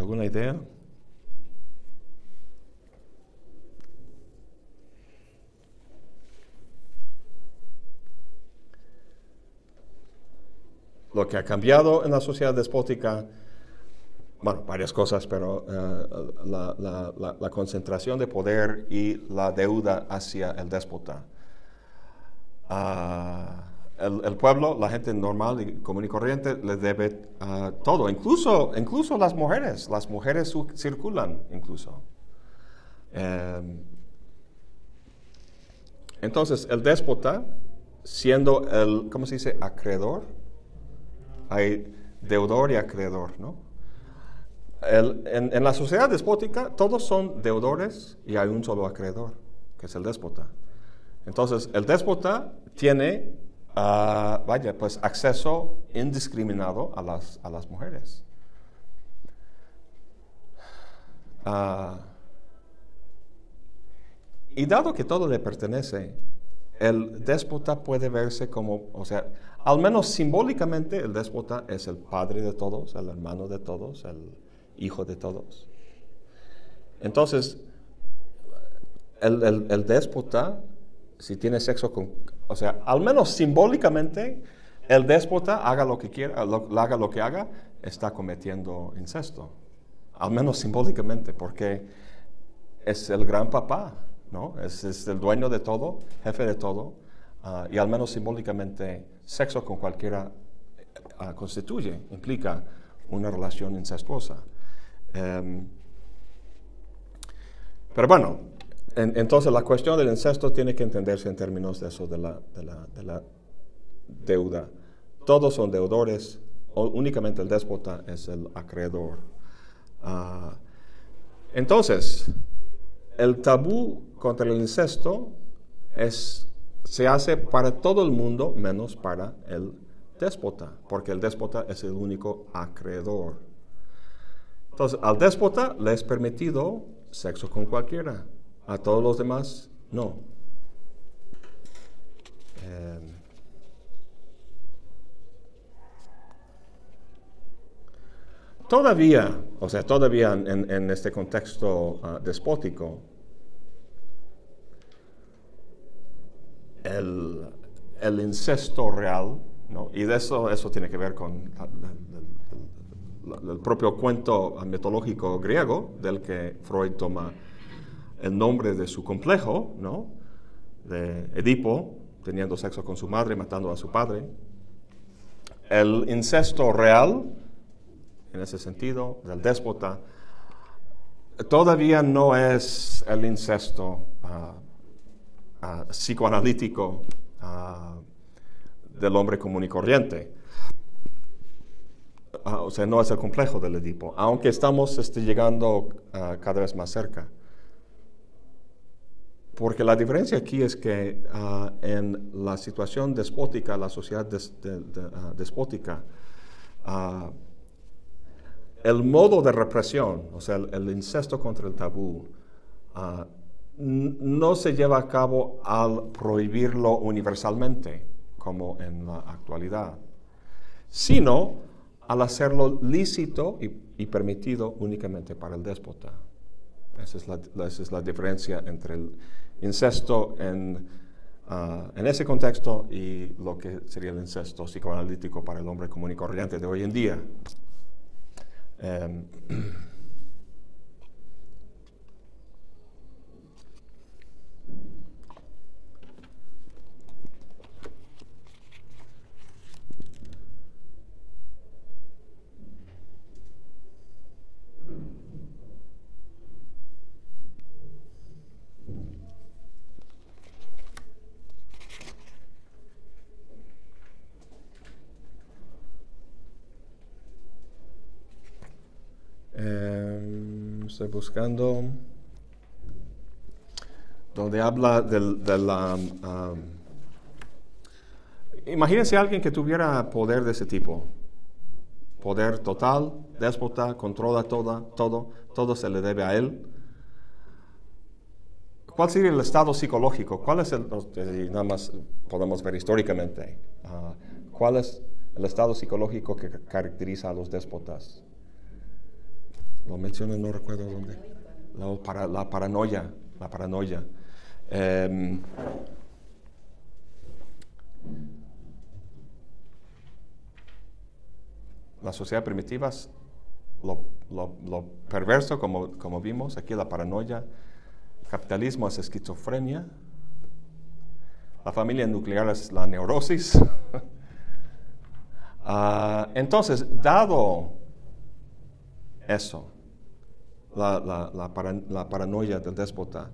¿Alguna idea? Lo que ha cambiado en la sociedad despótica, bueno, varias cosas, pero eh, la, concentración de poder y la deuda hacia el déspota. Ah, el, pueblo, la gente normal y común y corriente, le debe uh, todo, incluso, incluso las mujeres. Las mujeres circulan incluso. Em, entonces, el déspota, siendo el, ¿cómo se dice? Acreedor. Hay deudor y acreedor, ¿no? en, en, la sociedad despótica, todos son deudores y hay un solo acreedor, que es el déspota. Entonces, el déspota tiene vaya, pues acceso indiscriminado a las, a las mujeres. Ah, y dado que todo le pertenece, el déspota puede verse como, o sea, al menos simbólicamente el déspota es el padre de todos, el hermano de todos, el hijo de todos. Entonces, el, el déspota, si tiene sexo con o sea, al menos simbólicamente, el déspota haga lo que quiera, haga lo que haga, está cometiendo incesto. Al menos simbólicamente, porque es el gran papá, ¿no? Es, el dueño de todo, jefe de todo, ah, y al menos simbólicamente, sexo con cualquiera ah, constituye, implica una relación incestuosa. Em, pero bueno, entonces la cuestión del incesto tiene que entenderse en términos de eso, de la, deuda. Todos son deudores, únicamente el déspota es el acreedor. Ah, entonces, el tabú contra el incesto es, se hace para todo el mundo menos para el déspota, porque el déspota es el único acreedor. Entonces, al déspota le es permitido sexo con cualquiera. A todos los demás, no. Em, todavía, o sea, todavía en, este contexto ah, despótico, el, incesto real, ¿no? y de eso, eso tiene que ver con el propio cuento mitológico griego del que Freud toma el nombre de su complejo, ¿no? De Edipo, teniendo sexo con su madre, matando a su padre. El incesto real, en ese sentido, del déspota, todavía no es el incesto ah, ah, psicoanalítico ah, del hombre común y corriente. O sea, no es el complejo del Edipo, aunque estamos este, llegando cada vez más cerca. Porque la diferencia aquí es que en la situación despótica, la sociedad despótica, el modo de represión, o sea, el, incesto contra el tabú, no se lleva a cabo al prohibirlo universalmente, como en la actualidad, sino al hacerlo lícito y, permitido únicamente para el déspota. Esa es la, diferencia entre el incesto en, ah, en ese contexto y lo que sería el incesto psicoanalítico para el hombre común y corriente de hoy en día. Um, estoy buscando, donde habla de la... Um, imagínense alguien que tuviera poder de ese tipo. Poder total, déspota, controla toda, todo, todo se le debe a él. ¿Cuál sería el estado psicológico? ¿Cuál es el, nada más podemos ver históricamente, ah, cuál es el estado psicológico que caracteriza a los déspotas? Lo mencioné, no recuerdo dónde. La, para, la paranoia, la paranoia. Em, las sociedades primitivas, lo, lo, perverso, como, como, vimos aquí, la paranoia, capitalismo es esquizofrenia, la familia nuclear es la neurosis. Ah, entonces, dado eso, la, paranoia del déspota.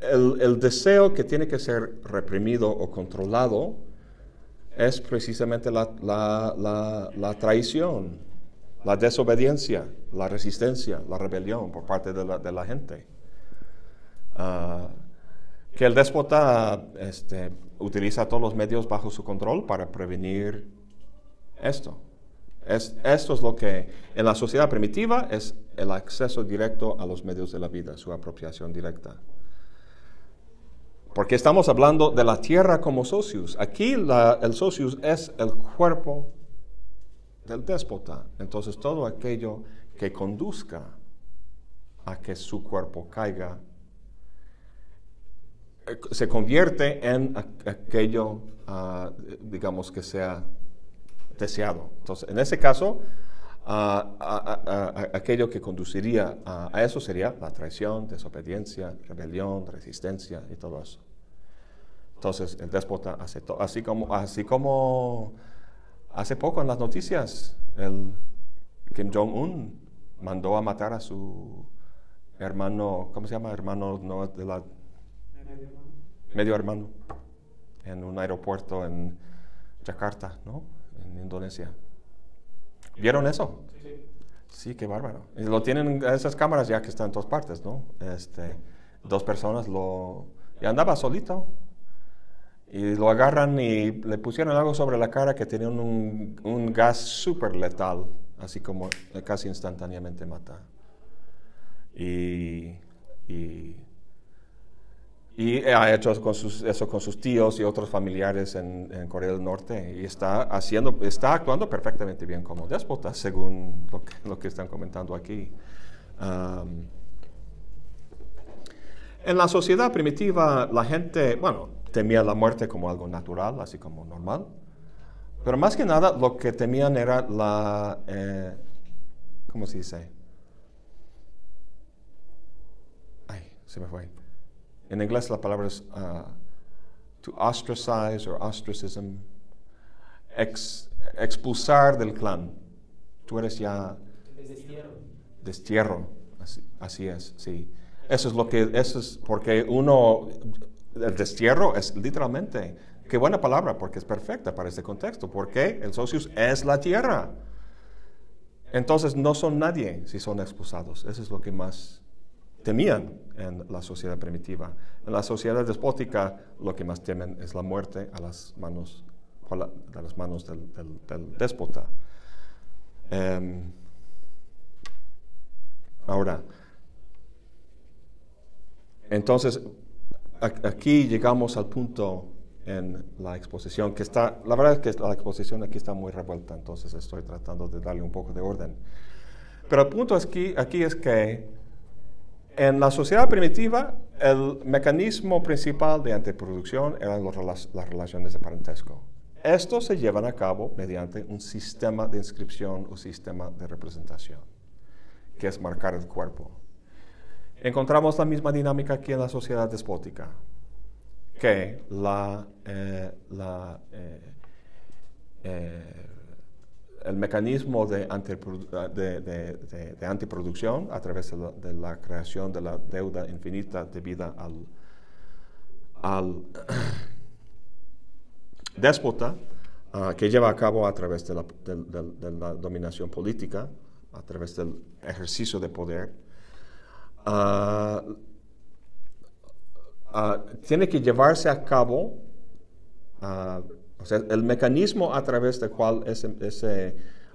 El, deseo que tiene que ser reprimido o controlado es precisamente la, traición, la desobediencia, la resistencia, la rebelión por parte de la, gente. Ah, que el déspota este, utiliza todos los medios bajo su control para prevenir esto esto es lo que en la sociedad primitiva es el acceso directo a los medios de la vida, su apropiación directa. Porque estamos hablando de la tierra como socius. Aquí el socius es el cuerpo del déspota. Entonces todo aquello que conduzca a que su cuerpo caiga eh, se convierte en aquello, ah, digamos, que sea deseado. Entonces, en ese caso, aquello que conduciría a, eso sería la traición, desobediencia, rebelión, resistencia y todo eso. Entonces, el déspota aceptó, así como, así como hace poco en las noticias, el Kim Jong-un mandó a matar a su hermano, ¿cómo se llama? Hermano no, de la... Medio hermano. En un aeropuerto en Jakarta, ¿no? En Indonesia. ¿Vieron eso? Sí. Sí, qué bárbaro. Y lo tienen esas cámaras ya que están en todas partes, ¿no? Este, dos personas lo... Y andaba solito. Y lo agarran y le pusieron algo sobre la cara que tenía un, un gas súper letal, así como casi instantáneamente mata. Y, y y ha hecho eso con sus tíos y otros familiares en, Corea del Norte y está, haciendo, está actuando perfectamente bien como déspota, según lo que, están comentando aquí. en la sociedad primitiva, la gente, bueno, temía la muerte como algo natural, así como normal. Pero más que nada, lo que temían era la, eh, ¿cómo se dice? Ay, se me fue en inglés la palabra es uh, to ostracize or ostracism, expulsar del clan. Tú eres ya destierro. destierro. así, así es, sí. Eso es lo que, eso es porque uno, el destierro es literalmente, qué buena palabra, porque es perfecta para este contexto, porque el socius es la tierra. Entonces no son nadie si son expulsados. Eso es lo que más temían en la sociedad primitiva. En la sociedad despótica lo que más temen es la muerte a las manos, a las manos del, déspota. Em, ahora, entonces aquí llegamos al punto en la exposición, que está, la verdad es que la exposición aquí está muy revuelta, entonces estoy tratando de darle un poco de orden. Pero el punto aquí, aquí es que en la sociedad primitiva, el mecanismo principal de anteproducción eran las relaciones de parentesco. Estos se llevan a cabo mediante un sistema de inscripción o sistema de representación, que es marcar el cuerpo. Encontramos la misma dinámica aquí en la sociedad despótica que la, eh, eh, eh, el mecanismo de, de, antiproducción a través de la, creación de la deuda infinita debida al, al déspota ah, que lleva a cabo a través de la, la, dominación política, a través del ejercicio de poder. Ah, tiene que llevarse a cabo, ah, o sea, el mecanismo a través del cual esa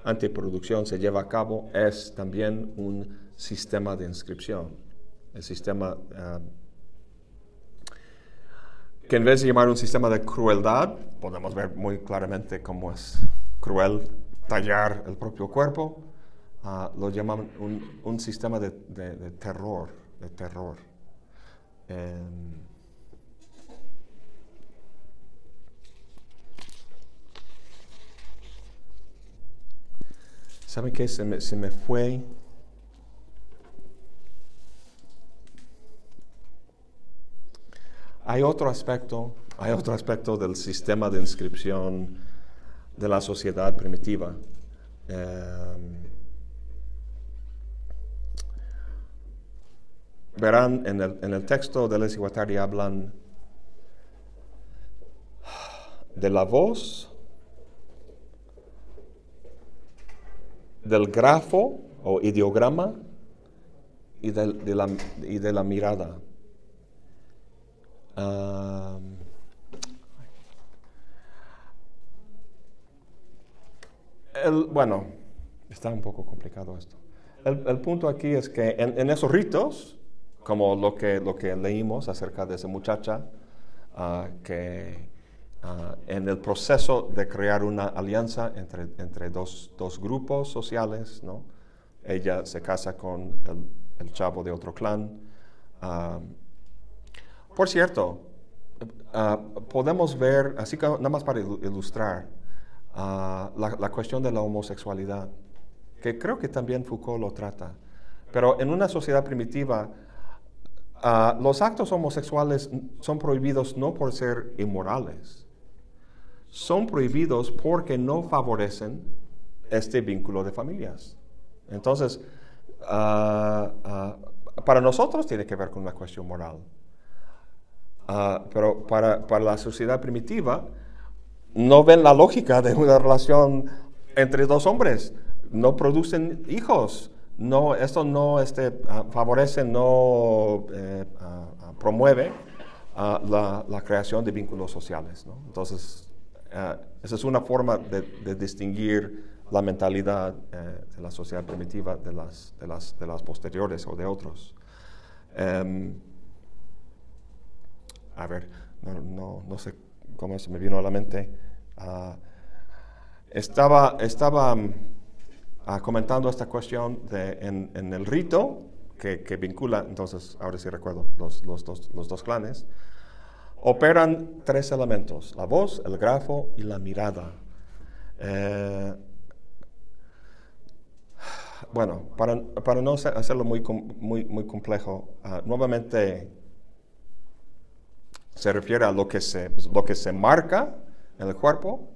antiproducción se lleva a cabo es también un sistema de inscripción. El sistema ah, que en vez de llamar un sistema de crueldad, podemos ver muy claramente cómo es cruel tallar el propio cuerpo, lo llaman un, sistema de, terror, de terror. Em, ¿Saben qué? Se me, se me fue. Hay otro aspecto, hay otro aspecto del sistema de inscripción de la sociedad primitiva. Em, verán en el, en el texto de Les Iguatari hablan de la voz del grafo o ideograma y de, la, y de la, mirada. el, bueno, está un poco complicado esto. El, punto aquí es que en, esos ritos, como lo que, lo que leímos acerca de esa muchacha ah, que Ah, en el proceso de crear una alianza entre, entre dos, dos, grupos sociales, ¿no? Ella se casa con el, el chavo de otro clan. Ah, por cierto, ah, podemos ver, así que nada más para ilustrar, la, la, cuestión de la homosexualidad, que creo que también Foucault lo trata. Pero en una sociedad primitiva, los actos homosexuales son prohibidos no por ser inmorales, son prohibidos porque no favorecen este vínculo de familias. Entonces, ah, ah, para nosotros tiene que ver con una cuestión moral. Ah, pero para, para, la sociedad primitiva, no ven la lógica de una relación entre dos hombres. No producen hijos. No, esto no este, favorece, no eh, promueve la, la, creación de vínculos sociales. Entonces, eh, esa es una forma de, distinguir la mentalidad eh, de la sociedad primitiva de las, de las, de las posteriores o de otros. Em, a ver, no, no, sé cómo se me vino a la mente. Ah, estaba estaba mm, ah, comentando esta cuestión de, en, en el rito que, que, vincula, entonces ahora sí recuerdo, los, los, dos, los dos clanes operan tres elementos, la voz, el grafo y la mirada. Eh, bueno, para, para, no hacerlo muy, muy, muy complejo, ah, nuevamente se refiere a lo que se, lo que se marca en el cuerpo,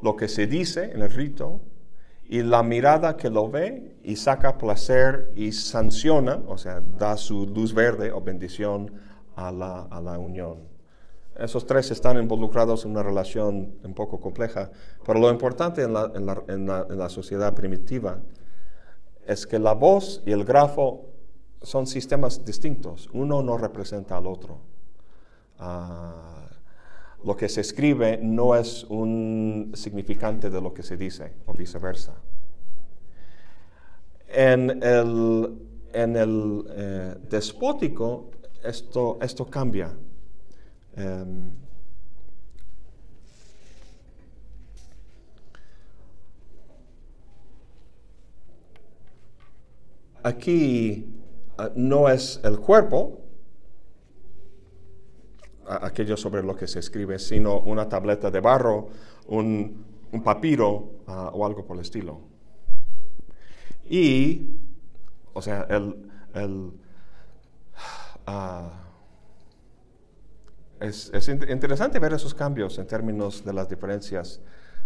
lo que se dice en el rito y la mirada que lo ve y saca placer y sanciona, o sea, da su luz verde o bendición a la, a la unión. Esos tres están involucrados en una relación un poco compleja, pero lo importante en la, sociedad primitiva es que la voz y el grafo son sistemas distintos. Uno no representa al otro. Ah, lo que se escribe no es un significante de lo que se dice, o viceversa. En el, en eh, despótico esto cambia. Em, aquí ah, no es el cuerpo, aquello sobre lo que se escribe, sino una tableta de barro, un, papiro ah, o algo por el estilo. Y, o sea, el, ah, es, interesante ver esos cambios en términos de las diferencias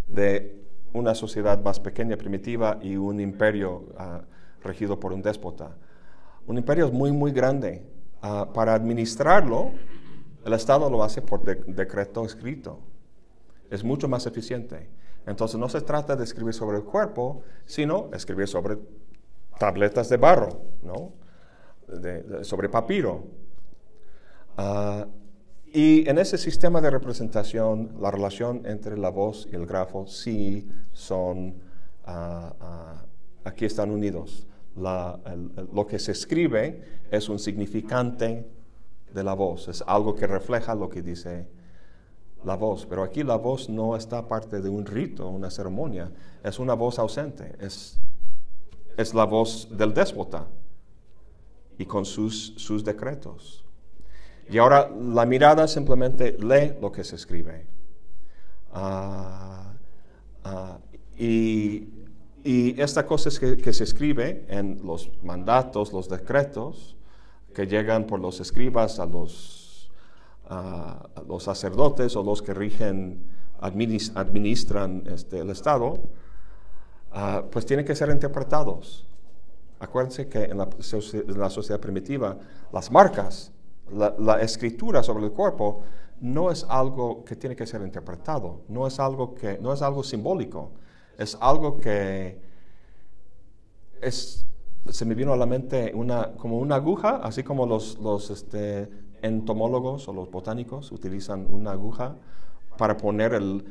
de una sociedad más pequeña, primitiva, y un imperio ah, regido por un déspota. Un imperio es muy, muy grande. para administrarlo, el Estado lo hace por decreto escrito. Es mucho más eficiente. Entonces no se trata de escribir sobre el cuerpo, sino escribir sobre tabletas de barro, ¿no? sobre papiro. Ah, y en ese sistema de representación, la relación entre la voz y el grafo sí son, ah, ah, aquí están unidos. lo que se escribe es un significante de la voz, es algo que refleja lo que dice la voz, pero aquí la voz no está parte de un rito, una ceremonia, es una voz ausente, es, es la voz del déspota y con sus, sus decretos. Y ahora la mirada simplemente lee lo que se escribe. Ah, ah, y, y, esta cosa es que, se escribe en los mandatos, los decretos, que llegan por los escribas a los, los sacerdotes o los que rigen, administran este, el Estado, ah, pues tienen que ser interpretados. Acuérdense que en la, sociedad primitiva las marcas, la, escritura sobre el cuerpo no es algo que tiene que ser interpretado, no es algo, que, no es algo simbólico, es algo que es se me vino a la mente una, como una aguja, así como los, los este, entomólogos o los botánicos utilizan una aguja para poner el,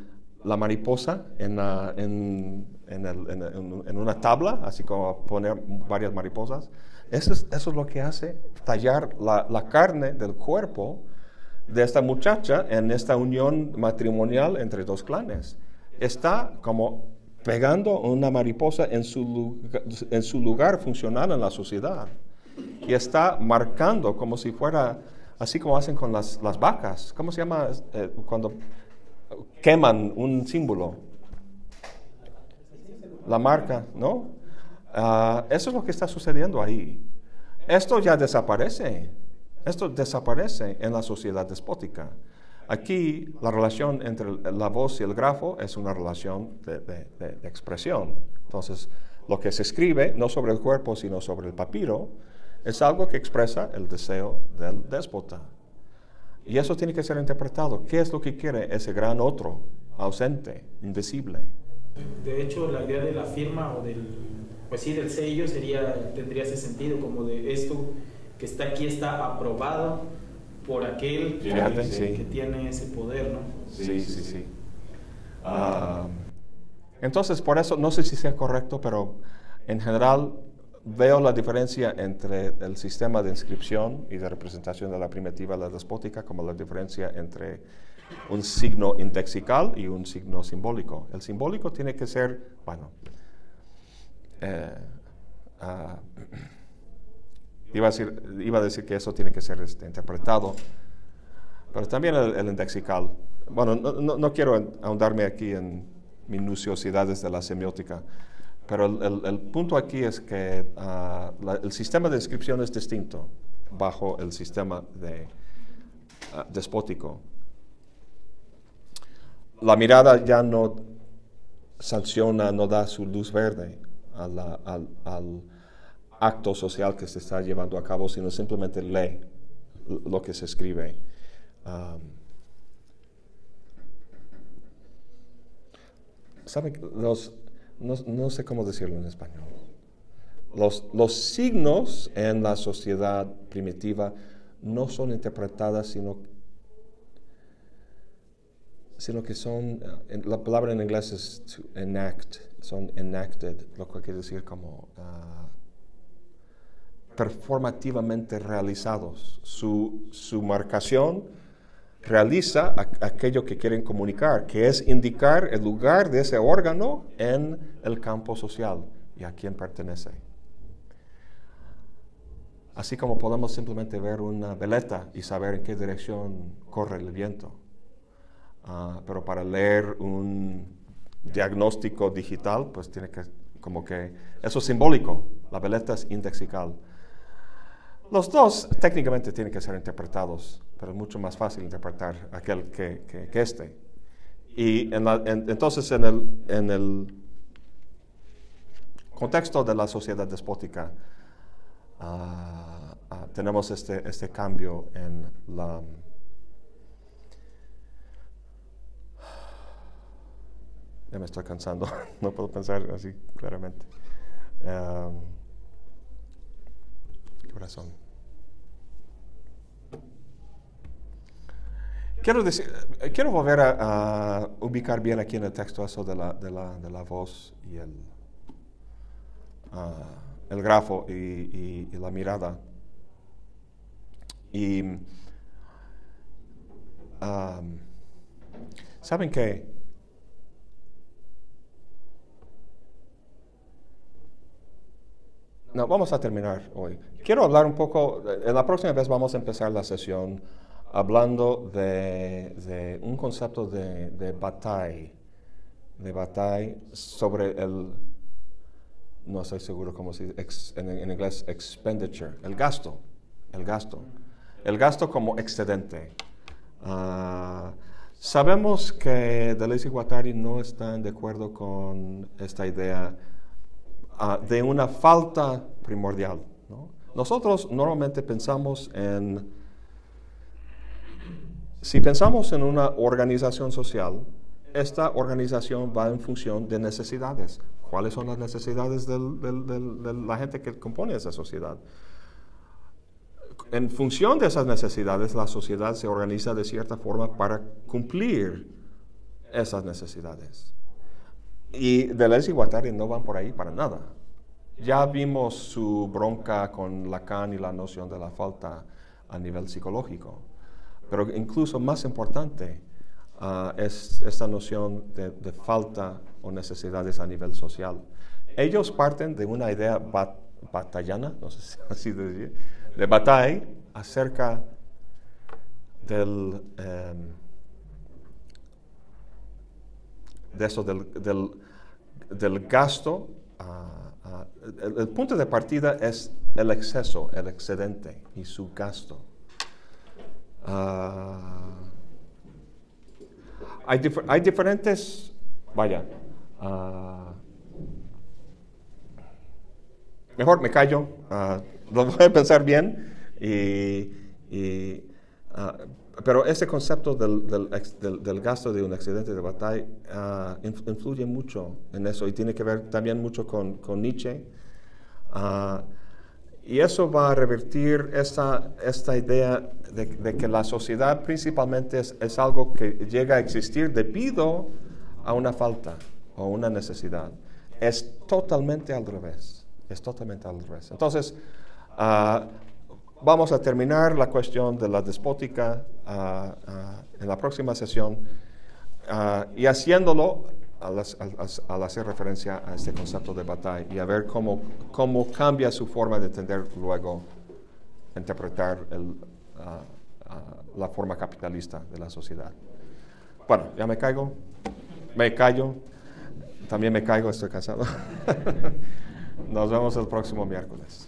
la mariposa en, en, en, una tabla, así como poner varias mariposas. Eso es, eso es lo que hace tallar la, la, carne del cuerpo de esta muchacha en esta unión matrimonial entre dos clanes. Está como pegando una mariposa en su, en su lugar funcional en la sociedad. Y está marcando como si fuera, así como hacen con las, las vacas. ¿Cómo se llama eh, cuando queman un símbolo? La marca, ¿no? Ah, eso es lo que está sucediendo ahí. Esto ya desaparece. Esto desaparece en la sociedad despótica. Aquí la relación entre la voz y el grafo es una relación de, expresión. Entonces, lo que se escribe, no sobre el cuerpo, sino sobre el papiro, es algo que expresa el deseo del déspota. Y eso tiene que ser interpretado. ¿Qué es lo que quiere ese gran otro, ausente, invisible? De hecho, la idea de la firma o del, pues sí, del sello sería, tendría ese sentido, como de esto que está aquí está aprobado por aquel que, tiene ese poder, ¿no? Sí, sí, sí. Ah, entonces, por eso, no sé si sea correcto, pero en general veo la diferencia entre el sistema de inscripción y de representación de la primitiva y la despótica como la diferencia entre un signo indexical y un signo simbólico. El simbólico tiene que ser, bueno, eh, ah, Iba a decir, iba a decir que eso tiene que ser este, interpretado, pero también el, indexical. Bueno, no, no, quiero ahondarme aquí en minuciosidades de la semiótica, pero el, el, punto aquí es que ah, el sistema de inscripción es distinto bajo el sistema de, uh, despótico. La mirada ya no sanciona, no da su luz verde al, acto social que se está llevando a cabo, sino simplemente lee lo que se escribe. Um. Los, no, sé cómo decirlo en español. Los, los signos en la sociedad primitiva no son interpretadas, sino sino que son, eh, la palabra en inglés es to enact, son enacted, lo que quiere decir como ah, performativamente realizados. Su, su marcación realiza aquello que quieren comunicar, que es indicar el lugar de ese órgano en el campo social y a quién pertenece. Así como podemos simplemente ver una veleta y saber en qué dirección corre el viento. Ah, pero para leer un diagnóstico digital, pues tiene que, como que, eso es simbólico, la veleta es indexical. Los dos técnicamente tienen que ser interpretados, pero es mucho más fácil interpretar aquel que, que, este. Y entonces en el, en el contexto de la sociedad despótica, ah, ah, tenemos este, este cambio en la Me estoy cansando, no puedo pensar así claramente. Um, corazón. Quiero, decir, quiero volver a, ubicar bien aquí en el texto eso de la, de la, de la voz y el, uh, el grafo y, la mirada. Y saben que No, vamos a terminar hoy. Quiero hablar un poco, en la próxima vez vamos a empezar la sesión hablando de, un concepto de, de de bataille sobre el, no estoy seguro cómo se dice, en, inglés, expenditure, el gasto, el gasto, el gasto como excedente. Ah, sabemos que Deleuze y Guattari no están de acuerdo con esta idea Ah, de una falta primordial. Nosotros normalmente pensamos en, si pensamos en una organización social, esta organización va en función de necesidades. ¿Cuáles son las necesidades de la gente que compone esa sociedad? En función de esas necesidades, la sociedad se organiza de cierta forma para cumplir esas necesidades. Y Deleuze y Guattari no van por ahí para nada. Ya vimos su bronca con Lacan y la noción de la falta a nivel psicológico. Pero incluso más importante ah, es esta noción de, falta o necesidades a nivel social. Ellos parten de una idea batallana, no sé si así decir, de bataille acerca del, em, de eso, del, del gasto, ah, ah, el, punto de partida es el exceso, el excedente y su gasto. Ah, hay, hay, diferentes, vaya, mejor me callo, lo voy a pensar bien y pero ese concepto del, del, del, gasto de un accidente de batalla ah, influye mucho en eso y tiene que ver también mucho con, con Nietzsche. Ah, y eso va a revertir esta, esta idea de, que la sociedad principalmente es, es, algo que llega a existir debido a una falta o una necesidad. Es totalmente al revés. Es totalmente al revés. Entonces, uh, Vamos a terminar la cuestión de la despótica ah, ah, en la próxima sesión ah, y haciéndolo al, hacer referencia a este concepto de batalla y a ver cómo, cómo cambia su forma de entender luego, interpretar la forma capitalista de la sociedad. Bueno, ya me caigo, me callo, también me caigo, estoy cansado. Nos vemos el próximo miércoles.